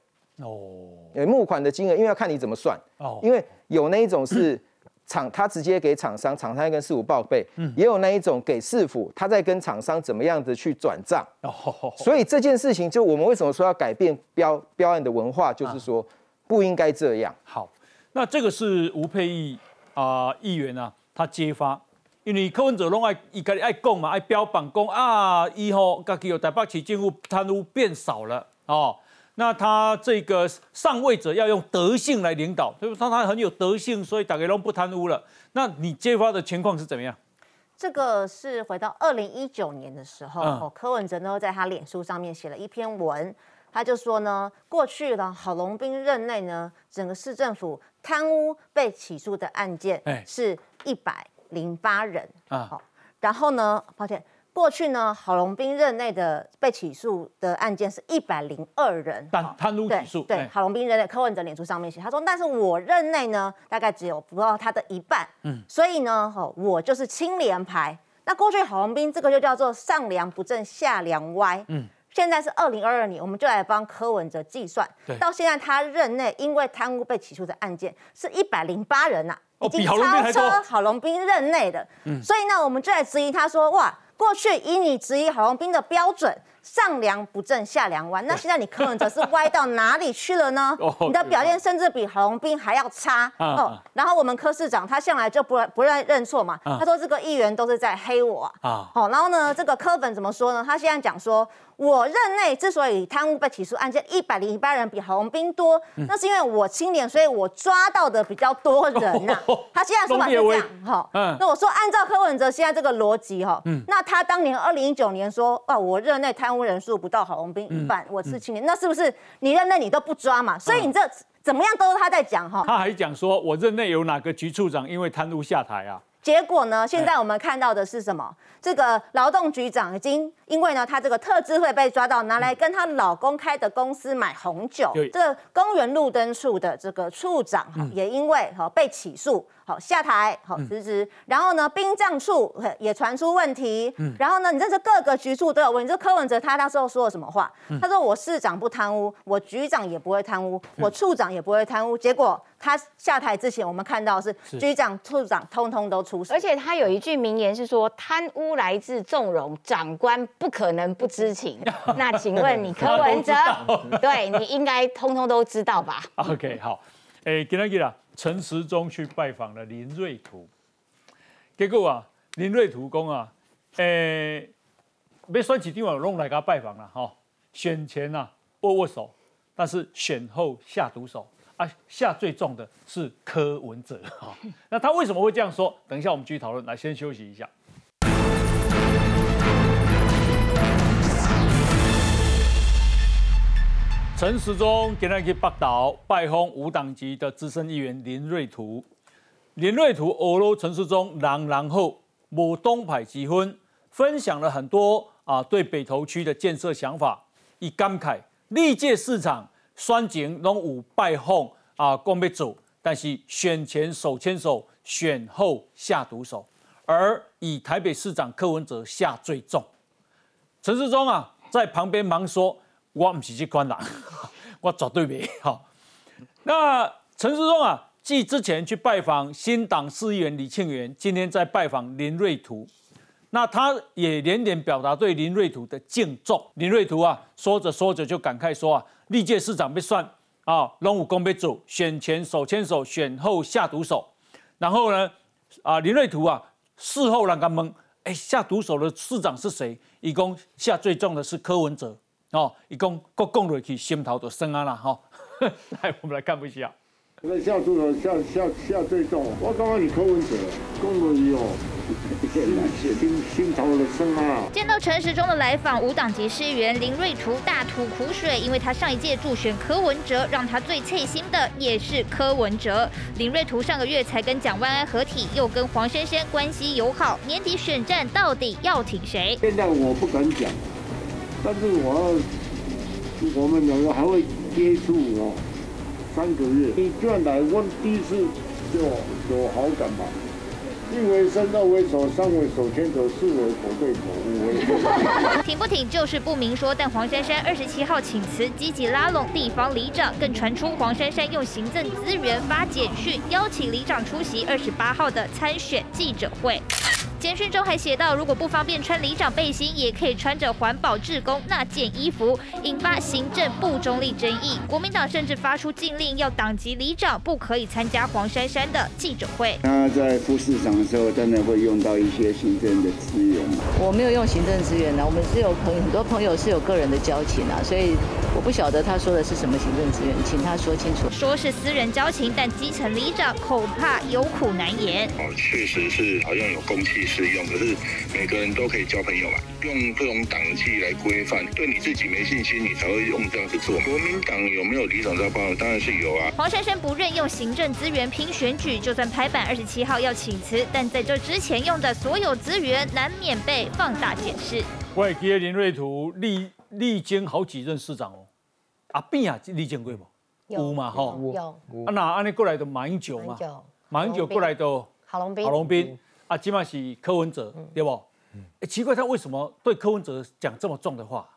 哦，募款的金额，因为要看你怎么算哦。因为有那一种是 [COUGHS] 厂，他直接给厂商，厂商跟市府报备；嗯，也有那一种给市府，他在跟厂商怎么样子去转账。哦，所以这件事情，就我们为什么说要改变标标案的文化，就是说不应该这样。好，那这个是吴佩义啊议员啊，他揭发，因为柯文哲拢爱伊家爱讲嘛，爱标榜讲啊，以后家己有台北市政府贪污变少了哦。那他这个上位者要用德性来领导，就是他他很有德性，所以打给龙不贪污了。那你揭发的情况是怎么样？这个是回到二零一九年的时候，柯文哲呢在他脸书上面写了一篇文，他就说呢，过去的郝龙斌任内呢，整个市政府贪污被起诉的案件是一百零八人啊，好，然后呢，抱歉。过去呢，郝龙斌任内的被起诉的案件是一百零二人，贪贪污起诉。对，郝龙斌任内，柯文哲脸书上面写，他说，但是我任内呢，大概只有不到他的一半。嗯，所以呢，哈，我就是清廉牌。那过去郝龙斌这个就叫做上梁不正下梁歪。嗯，现在是二零二二年，我们就来帮柯文哲计算，到现在他任内因为贪污被起诉的案件是一百零八人呐，已经超车郝龙斌任内的。嗯，所以呢，我们就来质疑他说，哇。过去以你质疑郝龙斌的标准，上梁不正下梁歪，[LAUGHS] 那现在你柯文哲是歪到哪里去了呢？[LAUGHS] 你的表现甚至比郝龙斌还要差哦。然后我们柯市长他向来就不不认认错嘛，他说这个议员都是在黑我啊。好，然后呢，这个柯粉怎么说呢？他现在讲说。我任内之所以贪污被起诉案件一百零八人比郝龙斌多，那是因为我清廉，所以我抓到的比较多人呐。[LAUGHS] 他现在说法是这样，哈，那我说按照柯文哲现在这个逻辑，哈，那他当年二零一九年说，哦，我任内贪污人数不到郝龙斌一半，我是清廉，那是不是你任内你都不抓嘛？所以你这怎么样都是他在讲，哈。他还讲说我任内有哪个局处长因为贪污下台啊？结果呢？现在我们看到的是什么？这个劳动局长已经因为呢，他这个特支会被抓到，拿来跟她老公开的公司买红酒。这个公园路灯处的这个处长也因为哈被起诉。好下台，好辞职，然后呢，殡葬处也传出问题，然后呢，你这是各个局处都有问题。这柯文哲他那时候说了什么话？他说我市长不贪污，我局长也不会贪污，我处长也不会贪污。结果他下台之前，我们看到是局长、处长通通都出事。而且他有一句名言是说：贪污来自纵容，长官不可能不知情。[LAUGHS] [LAUGHS] 那请问你柯文哲，对你应该通通都知道吧？[LAUGHS] OK，好，哎，给他给他。陈时中去拜访了林瑞图，结果啊，林瑞图公啊，诶，要选几地方弄来他拜访了哈，选前呐握握手，但是选后下毒手啊，下最重的是柯文哲哈。那他为什么会这样说？等一下我们继续讨论，来先休息一下。陈时中今天去北岛拜访无党籍的资深议员林瑞图，林瑞图俄罗陈时中然然后无东派之分，分享了很多啊对北投区的建设想法，以感慨历届市场选前拢有拜访啊讲要走，但是选前手牵手，选后下毒手，而以台北市长柯文哲下最重。陈时中啊在旁边忙说。我唔是这款人，[LAUGHS] 我绝对未好。[LAUGHS] 那陈世忠啊，继之前去拜访新党市议员李庆元，今天在拜访林瑞图，那他也连连表达对林瑞图的敬重。林瑞图啊，说着说着就感慨说啊，历届市长被算啊，龙武公被主，选前手牵手，选后下毒手。然后呢，啊林瑞图啊，事后让他懵，哎，下毒手的市长是谁？一共下最重的是柯文哲。哦，一共各讲落去，心头就酸啊啦！哈，[LAUGHS] 来，我们来看一下。那下注了，下下下最重。我刚刚你柯文哲讲落去哦，心心头就酸啊。见到陈时中的来访，无党籍市议员林瑞图大吐苦水，因为他上一届助选柯文哲，让他最切心的也是柯文哲。林瑞图上个月才跟蒋万安合体，又跟黄珊珊关系友好，年底选战到底要挺谁？现在我不敢讲。但是我要，我们两个还会接触哦，三个月。你居然来，问第一次就有好感吧。一为三，二为手，三为手牵手，四为口对口，五为。挺不挺就是不明说，但黄珊珊二十七号请辞，积极拉拢地方里长，更传出黄珊珊用行政资源发简讯，邀请里长出席二十八号的参选记者会。简讯中还写到，如果不方便穿里长背心，也可以穿着环保志工那件衣服，引发行政不中立争议。国民党甚至发出禁令，要党籍里长不可以参加黄珊珊的记者会。他在副市长的时候，真的会用到一些行政的资源吗？我没有用行政资源呢，我们是有朋很多朋友是有个人的交情啊，所以我不晓得他说的是什么行政资源，请他说清楚。说是私人交情，但基层里长恐怕有苦难言。哦，确实是好像有公器。适用，可是每个人都可以交朋友嘛。用这种党纪来规范，对你自己没信心，你才会用这样子做。国民党有没有理想招包？当然是有啊。黄珊珊不任用行政资源拼选举，就算拍板二十七号要请辞，但在这之前用的所有资源，难免被放大检视。我记得林瑞图历历经好几任市长哦，阿扁啊，历经过不？有嘛？哈，有。啊，那安尼过来的马英九嘛？马英九过来的郝龙斌。郝龙斌。啊，起码是柯文哲，对不？哎，奇怪，他为什么对柯文哲讲这么重的话？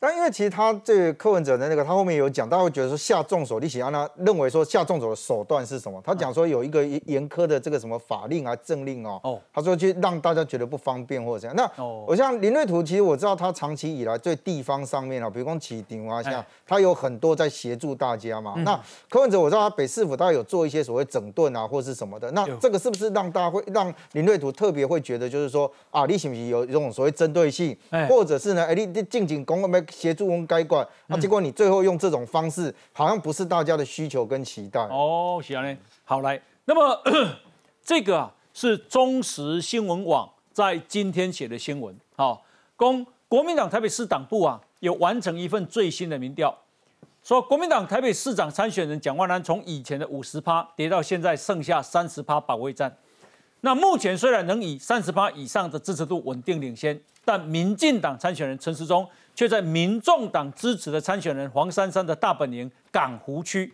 但因为其实他这个柯文哲的那个，他后面有讲，大家会觉得说下重手，你喜安他认为说下重手的手段是什么？他讲说有一个严苛的这个什么法令啊、政令哦，哦，他说去让大家觉得不方便或者怎样。那我像林瑞图，其实我知道他长期以来对地方上面啊，比如说起顶啊，像他有很多在协助大家嘛。那柯文哲我知道他北市府大概有做一些所谓整顿啊，或是什么的。那这个是不是让大家会让林瑞图特别会觉得就是说啊，你是不是有这种所谓针对性，或者是呢？哎，你你进警公没协助我们改管，那结果你最后用这种方式，好像不是大家的需求跟期待哦。行嘞，好来，那么 [COUGHS] 这个啊是中时新闻网在今天写的新闻，好，公国民党台北市党部啊有完成一份最新的民调，说国民党台北市长参选人蒋万安从以前的五十趴跌到现在剩下三十趴保卫战。那目前虽然能以三十趴以上的支持度稳定领先，但民进党参选人陈时中却在民众党支持的参选人黄珊珊的大本营港湖区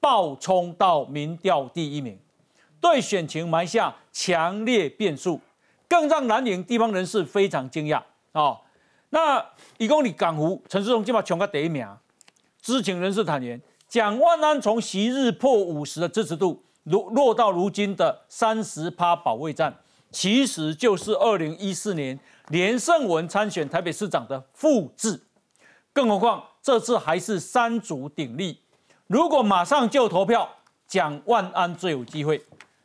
暴冲到民调第一名，对选情埋下强烈变数，更让南营地方人士非常惊讶啊。那一公里港湖陈时中今把冲到第一名，知情人士坦言，蒋万安从昔日破五十的支持度。落落到如今的三十趴保卫战，其实就是二零一四年连胜文参选台北市长的复制。更何况这次还是三足鼎立，如果马上就投票，蒋万安最有机会；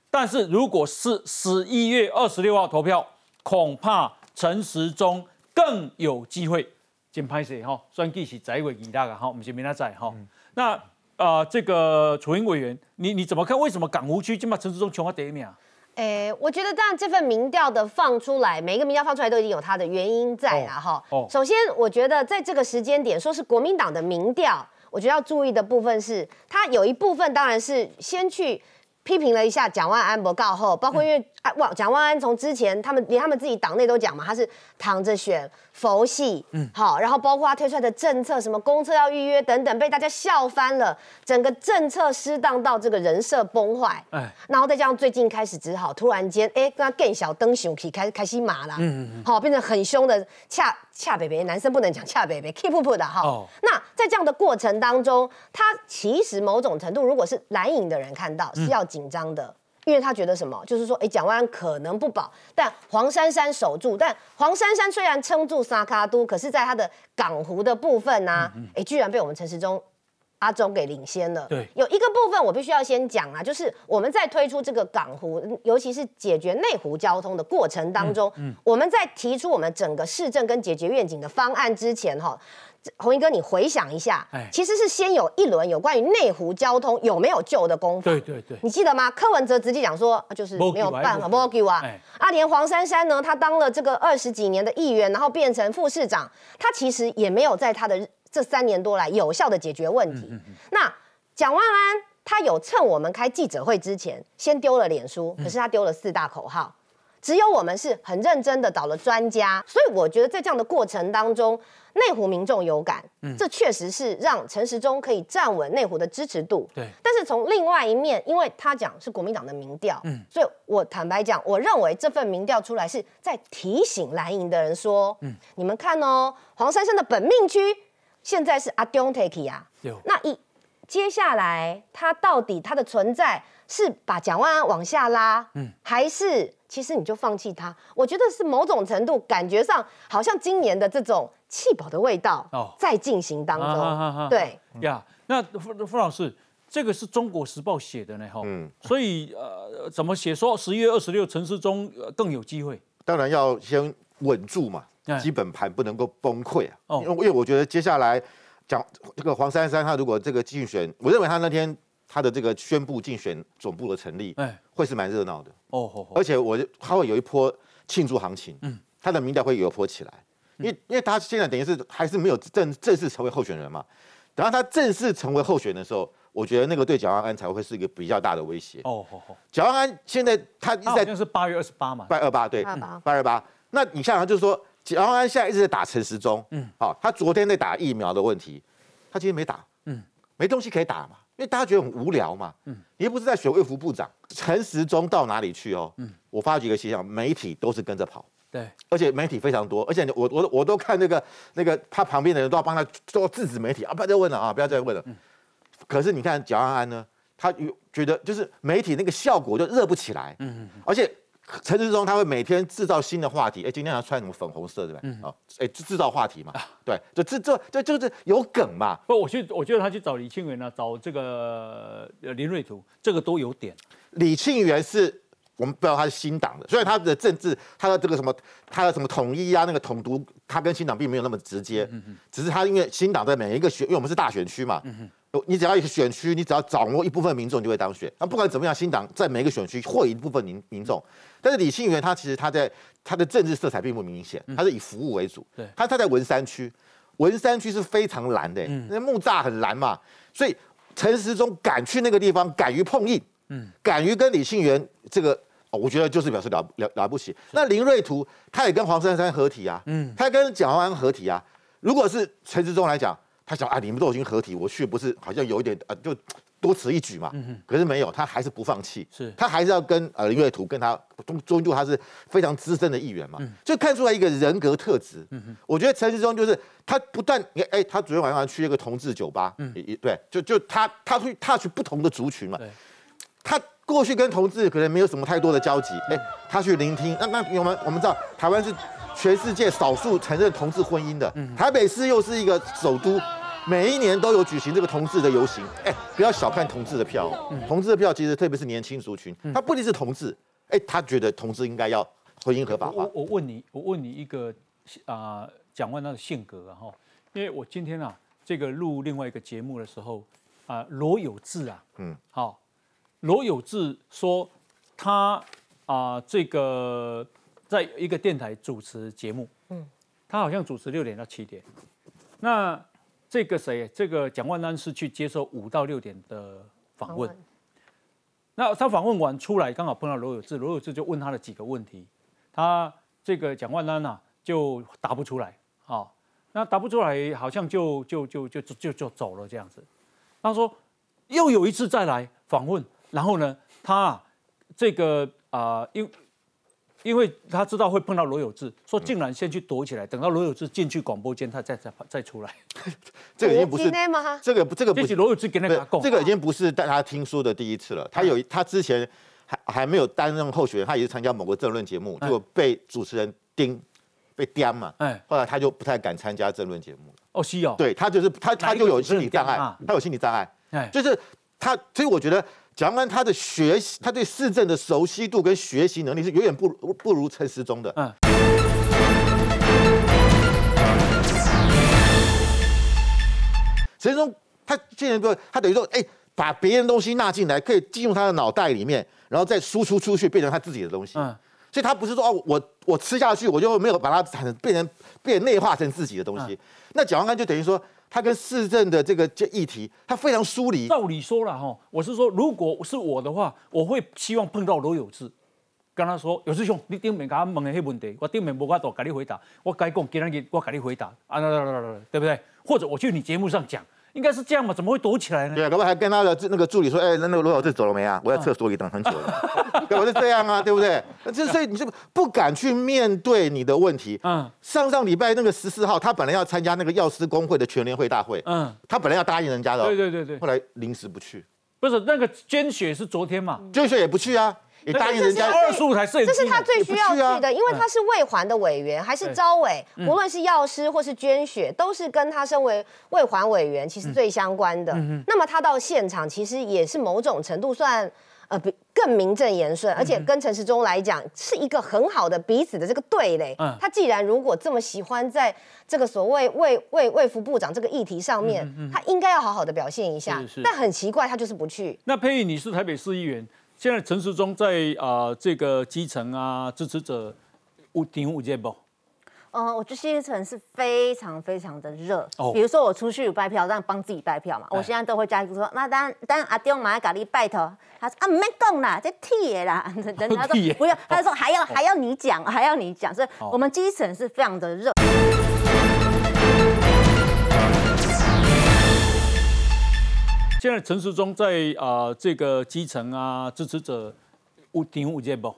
但是如果是十一月二十六号投票，恐怕陈时中更有机会。真拍摄哈，选举是在位二大个哈，不是明仔载哈。那。啊，这个楚英委员，你你怎么看？为什么港湖区今把陈时中穷到第一名啊？哎，我觉得当然这份民调的放出来，每一个民调放出来都已经有它的原因在了哈。哦。首先，我觉得在这个时间点说是国民党的民调，我觉得要注意的部分是，它有一部分当然是先去批评了一下蒋万安不告后，包括因为哇，蒋万安从之前他们连他们自己党内都讲嘛，他是躺着选。佛系，嗯，好，然后包括他推出来的政策，什么公车要预约等等，被大家笑翻了，整个政策失当到这个人设崩坏，哎，然后再加上最近开始只好突然间，哎，跟他更小灯熊起开开心麻了，嗯嗯嗯，好，变成很凶的恰恰北北，男生不能讲恰北北，keep up 的哈，哦，那在这样的过程当中，他其实某种程度，如果是蓝营的人看到是要紧张的。因为他觉得什么，就是说，哎，蒋万安可能不保，但黄珊珊守住。但黄珊珊虽然撑住沙卡都，可是在他的港湖的部分呢，哎，居然被我们陈时中阿中给领先了。对，有一个部分我必须要先讲啊，就是我们在推出这个港湖，尤其是解决内湖交通的过程当中，我们在提出我们整个市政跟解决愿景的方案之前，哈。红衣哥，你回想一下，其实是先有一轮有关于内湖交通有没有救的功夫。对对对，你记得吗？柯文哲直接讲说，就是没有办法，不给啊。阿连黄珊珊呢，他当了这个二十几年的议员，然后变成副市长，他其实也没有在他的这三年多来有效的解决问题。那蒋万安，他有趁我们开记者会之前，先丢了脸书，可是他丢了四大口号。只有我们是很认真的找了专家，所以我觉得在这样的过程当中，内湖民众有感，这确实是让陈时中可以站稳内湖的支持度。对，但是从另外一面，因为他讲是国民党的民调，嗯，所以我坦白讲，我认为这份民调出来是在提醒蓝营的人说，嗯，你们看哦，黄珊珊的本命区现在是阿 Don't take 啊，那一接下来他到底他的存在是把蒋万安往下拉，嗯，还是？其实你就放弃他，我觉得是某种程度感觉上好像今年的这种弃保的味道哦。在进行当中。对。呀，那傅傅老师，这个是中国时报写的呢，哈，嗯，所以呃，怎么写？说十一月二十六陈世忠更有机会？当然要先稳住嘛，基本盘不能够崩溃啊。哦，因为我觉得接下来讲这个黄珊珊，她如果这个竞选，我认为她那天。他的这个宣布竞选总部的成立，哎，会是蛮热闹的。哦。而且我他会有一波庆祝行情，嗯，他的民调会有一波起来，因为因为他现在等于是还是没有正正式成为候选人嘛。等到他正式成为候选的时候，我觉得那个对蒋万安才会是一个比较大的威胁。哦，好好。蒋万安现在他一直在，是八月二十八嘛，八二八对，八二八。那你像他，就是说蒋万安现在一直在打陈时中，嗯，好，他昨天在打疫苗的问题，他今天没打，嗯，没东西可以打嘛。因为大家觉得很无聊嘛，嗯，你又不是在选卫福部长，陈时中到哪里去哦？嗯，我发觉一个现象，媒体都是跟着跑，对，而且媒体非常多，而且我我我都看那个那个他旁边的人都要帮他做制止媒体啊，不要再问了啊，不要再问了。可是你看蒋安安呢，他有觉得就是媒体那个效果就热不起来，嗯嗯，而且。陈志忠他会每天制造新的话题，哎，今天要穿什么粉红色对吧？哦，哎，制造话题嘛，对，就制这这就是有梗嘛。不，我去，我觉得他去找李庆元呢，找这个林瑞图，这个都有点。李庆元是我们不知道他是新党的，虽然他的政治，他的这个什么，他的什么统一啊，那个统独，他跟新党并没有那么直接，只是他因为新党在每一个选，因为我们是大选区嘛。你只要一个选区，你只要掌握一部分民众就会当选。那不管怎么样，新党在每一个选区获一部分民民众。但是李庆元他其实他在他的政治色彩并不明显，他是以服务为主。对，他他在文山区，文山区是非常蓝的，那木栅很蓝嘛，所以陈时中敢去那个地方，敢于碰硬，嗯，敢于跟李庆元这个，我觉得就是表示了了了不起。那林瑞图他也跟黄珊珊合体啊，嗯，他跟蒋万安合体啊。如果是陈志忠来讲。他想啊，你们都已经合体，我去不是好像有一点啊，就多此一举嘛。可是没有，他还是不放弃，是他还是要跟呃林瑞图跟他终终究他是非常资深的议员嘛，就看出来一个人格特质。我觉得陈志忠就是他不断，哎，他昨天晚上去一个同志酒吧，嗯，对，就就他他去他去不同的族群嘛，他过去跟同志可能没有什么太多的交集，哎，他去聆听，那那我们我们知道台湾是全世界少数承认同志婚姻的，台北市又是一个首都。每一年都有举行这个同志的游行，哎，不要小看同志的票，同志的票其实特别是年轻族群，他不一定是同志，哎，他觉得同志应该要婚姻合法化。我我问你，我问你一个啊，蒋万他的性格啊哈，因为我今天啊这个录另外一个节目的时候啊，罗有志啊，嗯，好，罗有志说他啊这个在一个电台主持节目，嗯，他好像主持六点到七点，那。这个谁？这个蒋万安是去接受五到六点的访问。那他访问完出来，刚好碰到罗有志，罗有志就问他了几个问题，他这个蒋万安呐就答不出来。啊，那答不出来，好像就就就就就就走了这样子。他说又有一次再来访问，然后呢，他这个啊，因因为他知道会碰到罗有志，说竟然先去躲起来，等到罗有志进去广播间，他再再再出来。[LAUGHS] 这个已经不是这个这个不是罗有志跟他讲，这个已经不是大家听说的第一次了。他有他之前还还没有担任候选人，他也是参加某个政论节目，就被主持人盯被刁嘛。哎，后来他就不太敢参加政论节目哦，是哦，对他就是他他就有心理障碍，他有心理障碍。哎，就是他，所以我觉得。蒋万他的学习，他对市政的熟悉度跟学习能力是远远不不如陈时中的。嗯。陈时中他现在说，他等于说，哎，把别人东西纳进来，可以进入他的脑袋里面，然后再输出出去，变成他自己的东西。嗯。所以他不是说哦，我我吃下去，我就没有把它产生变成变内化成自己的东西。那蒋万安就等于说。他跟市政的这个这议题，他非常疏离。照理说了哈，我是说，如果是我的话，我会希望碰到罗有志，跟他说：“有志兄，你顶面给我问的那问题，我顶面无法度给你回答，我该讲今日我给你回答啊，对不对？或者我去你节目上讲。”应该是这样嘛？怎么会躲起来呢？对啊，可不还跟他的那个助理说：“哎，那那个罗小志走了没啊？我在厕所里等很久了。[LAUGHS] ”对，我是这样啊，对不对？[LAUGHS] 这所以你就不敢去面对你的问题。嗯。上上礼拜那个十四号，他本来要参加那个药师工会的全联会大会。嗯。他本来要答应人家的。对对对对。后来临时不去。不是那个捐血是昨天嘛？捐血也不去啊。你答应人家二十五台摄影机，这是他最需要去的，因为他是卫环的委员，还是招委，无论是药师或是捐血，都是跟他身为卫环委员其实最相关的。那么他到现场，其实也是某种程度算呃比更名正言顺，而且跟陈时中来讲是一个很好的彼此的这个对垒。他既然如果这么喜欢在这个所谓卫卫卫副部长这个议题上面，他应该要好好的表现一下。但很奇怪，他就是不去。那佩玉，你是台北市议员。现在陈时中在啊这个基层啊支持者有顶有接不？呃，我觉得基层是非常非常的热。哦。比如说我出去拜票，让帮自己拜票嘛，我现在都会加一个说，那当当阿丢马咖喱拜托，他说啊没讲啦，这铁啦，[LAUGHS] 等等他说不要，他说还要还要你讲，还要你讲，所以我们基层是非常的热。现在陈时中在啊这个基层啊支持者有顶有接不？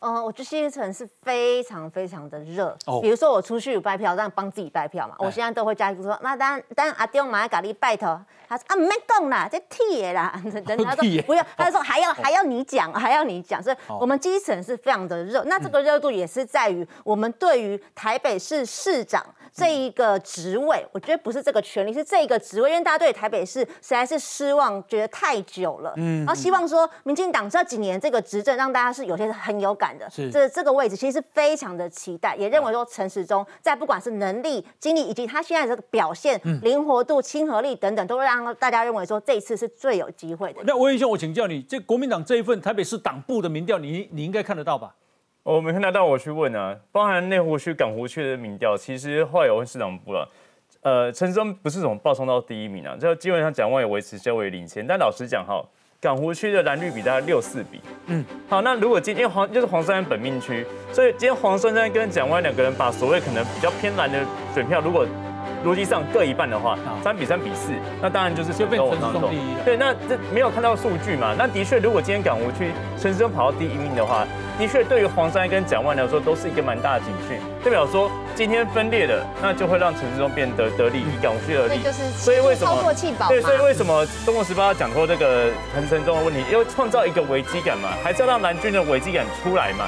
呃，我觉得新一城是非常非常的热。哦。比如说我出去拜票，让帮自己拜票嘛，我现在都会加一个说，那当当阿丢马咖喱拜托，他说啊没动啦，这铁啦，等他说不要，他说还要还要你讲，还要你讲，所以我们基层是非常的热。那这个热度也是在于我们对于台北市市长。这一个职位，我觉得不是这个权利，是这一个职位，因为大家对台北市实在是失望，觉得太久了，嗯，然后希望说民进党这几年这个执政让大家是有些很有感的，是这这个位置其实是非常的期待，也认为说陈时中在不管是能力、精力以及他现在这个表现、灵活度、亲和力等等，都让大家认为说这一次是最有机会的。那文英兄，我请教你，这国民党这一份台北市党部的民调，你你应该看得到吧？我没看到，但我去问啊，包含内湖区、港湖区的民调，其实后来有问市长部了。呃，陈松不是从暴冲到第一名啊，就基本上蒋万也维持较为领先。但老实讲哈，港湖区的蓝绿比大概六四比。嗯，好，那如果今天黄就是黄珊珊本命区，所以今天黄珊珊跟蒋万两个人把所谓可能比较偏蓝的选票，如果逻辑上各一半的话，三比三比四，那当然就是就变成中第一了。对，那这没有看到数据嘛？那的确，如果今天港务区陈时中跑到第一名的话，的确对于黄山跟蒋万来说都是一个蛮大的警讯，代表说今天分裂了，那就会让陈时中变得得利，以港务区而利。所以为什么对，所以为什么中国时报讲过这个陈时中的问题，要创造一个危机感嘛，还是要让蓝军的危机感出来嘛？